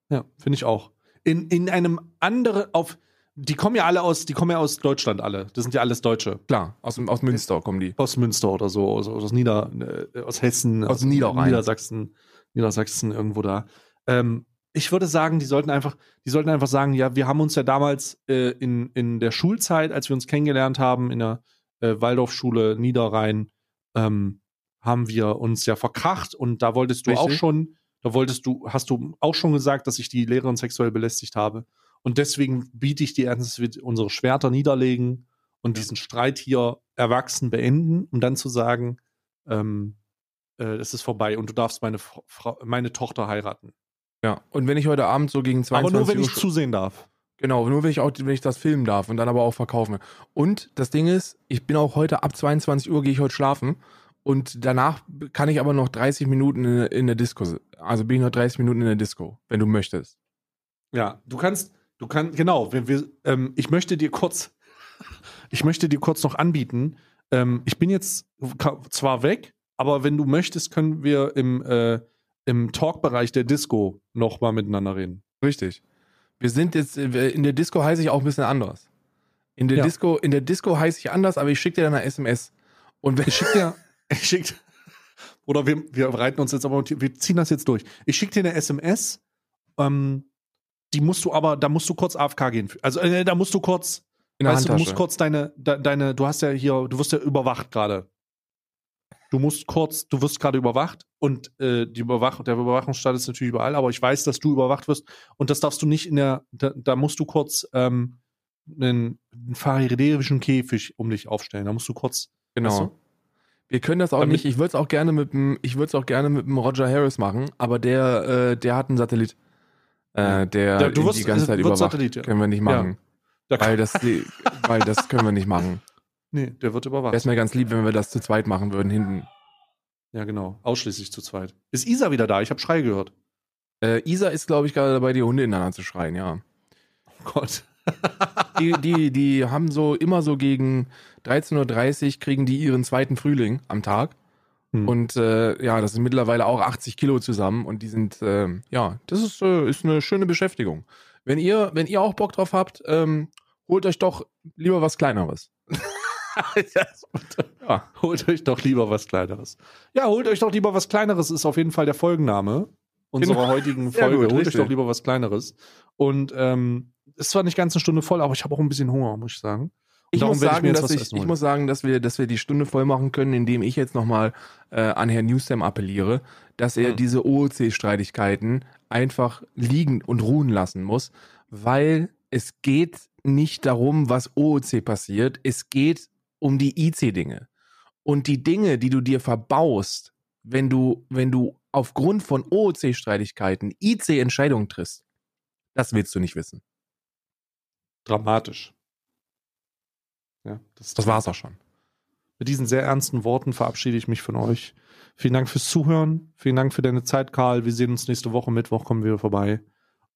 Ja, finde ich auch. In, in einem anderen, auf, die kommen ja alle aus, die kommen ja aus Deutschland alle. Das sind ja alles Deutsche. Klar, aus, aus Münster kommen die. Aus Münster oder so, aus, aus Nieder, äh, aus Hessen, Aus Niederrhein. Niedersachsen, Niedersachsen irgendwo da. Ähm, ich würde sagen, die sollten einfach, die sollten einfach sagen, ja, wir haben uns ja damals äh, in, in der Schulzeit, als wir uns kennengelernt haben, in der äh, Waldorfschule Niederrhein, ähm, haben wir uns ja verkracht und da wolltest du auch Richtig. schon, da wolltest du, hast du auch schon gesagt, dass ich die Lehrerin sexuell belästigt habe. Und deswegen biete ich dir an, dass wir unsere Schwerter niederlegen und diesen Streit hier erwachsen beenden, um dann zu sagen, ähm, äh, es ist vorbei und du darfst meine, Fra- Frau, meine Tochter heiraten. Ja. Und wenn ich heute Abend so gegen 22 Aber nur, wenn Uhr ich zusehen darf. Genau, nur wenn ich auch, wenn ich das filmen darf und dann aber auch verkaufen. Und das Ding ist, ich bin auch heute ab 22 Uhr gehe ich heute schlafen und danach kann ich aber noch 30 Minuten in, in der Disco. Also bin ich noch 30 Minuten in der Disco, wenn du möchtest. Ja, du kannst, du kannst, genau, wir, wir, ähm, ich möchte dir kurz, ich möchte dir kurz noch anbieten, ähm, ich bin jetzt zwar weg, aber wenn du möchtest, können wir im, äh, im Talkbereich der Disco noch mal miteinander reden. Richtig. Wir sind jetzt äh, in der Disco heiße ich auch ein bisschen anders. In der Ja. Disco, in der Disco heiße ich anders, aber ich schicke dir dann eine SMS. Und wenn Ich dir, [laughs] ich schick, oder wir, wir reiten uns jetzt aber, wir ziehen das jetzt durch. Ich schicke dir eine SMS, ähm, die musst du aber, da musst du kurz AFK gehen. Also, äh, da musst du kurz, in weißt du, du musst kurz deine, de, deine, du hast ja hier, du wirst ja überwacht gerade. Du musst kurz, du wirst gerade überwacht und äh, die Überwach der Überwachungsstaat ist natürlich überall, aber ich weiß, dass du überwacht wirst und das darfst du nicht in der, da, da musst du kurz ähm, einen, einen faridäischen Käfig um dich aufstellen. Da musst du kurz, Genau. Weißt du? Wir können das auch Damit- nicht. Ich würde es auch gerne mit dem, ich würde es auch gerne mit dem Roger Harris machen, aber der, äh, der hat einen Satellit, äh, der Ja, du ihn wirst- die ganze Zeit überwacht. Satellit, ja. Können wir nicht machen, da weil das, weil das können wir nicht machen. [laughs] nee, der wird Wäre überwacht. es mir ganz lieb, wenn wir das zu zweit machen würden hinten. Ja, genau. Ausschließlich zu zweit. Ist Isa wieder da? Ich habe Schrei gehört. Äh, Isa ist, glaube ich, gerade dabei, die Hunde ineinander zu schreien. Ja. Oh Gott. Die, die, die haben so immer so gegen 13:30 Uhr kriegen die ihren zweiten Frühling am Tag. Hm. Und äh, ja, das sind mittlerweile auch 80 Kilo zusammen und die sind, ähm, ja, das ist, äh, ist eine schöne Beschäftigung. Wenn ihr, wenn ihr auch Bock drauf habt, ähm, holt euch doch lieber was Kleineres. [laughs] Ja. Holt euch doch lieber was Kleineres. Ja, holt euch doch lieber was Kleineres, ist auf jeden Fall der Folgenname unserer Genau. heutigen Folge. gut, holt euch richtig. doch lieber was Kleineres. Und ähm, ist zwar nicht ganz eine Stunde voll, aber ich habe auch ein bisschen Hunger, muss ich sagen. Ich muss, sagen, ich, ich holen. muss sagen, dass wir, dass wir die Stunde voll machen können, indem ich jetzt nochmal äh, an Herrn Newsam appelliere, dass er Hm. diese OOC-Streitigkeiten einfach liegen und ruhen lassen muss, weil es geht nicht darum, was OOC passiert, es geht um die IC-Dinge. Und die Dinge, die du dir verbaust, wenn du, wenn du aufgrund von OOC-Streitigkeiten IC-Entscheidungen triffst, das willst du nicht wissen. Dramatisch. Ja, das, Das war's auch schon. Mit diesen sehr ernsten Worten verabschiede ich mich von euch. Vielen Dank fürs Zuhören. Vielen Dank für deine Zeit, Karl. Wir sehen uns nächste Woche. Mittwoch kommen wir vorbei.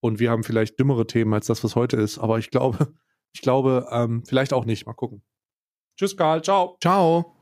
Und wir haben vielleicht dümmere Themen als das, was heute ist. Aber ich glaube, ich glaube, ähm, vielleicht auch nicht. Mal gucken. Tschüss, Karl. Ciao. Ciao!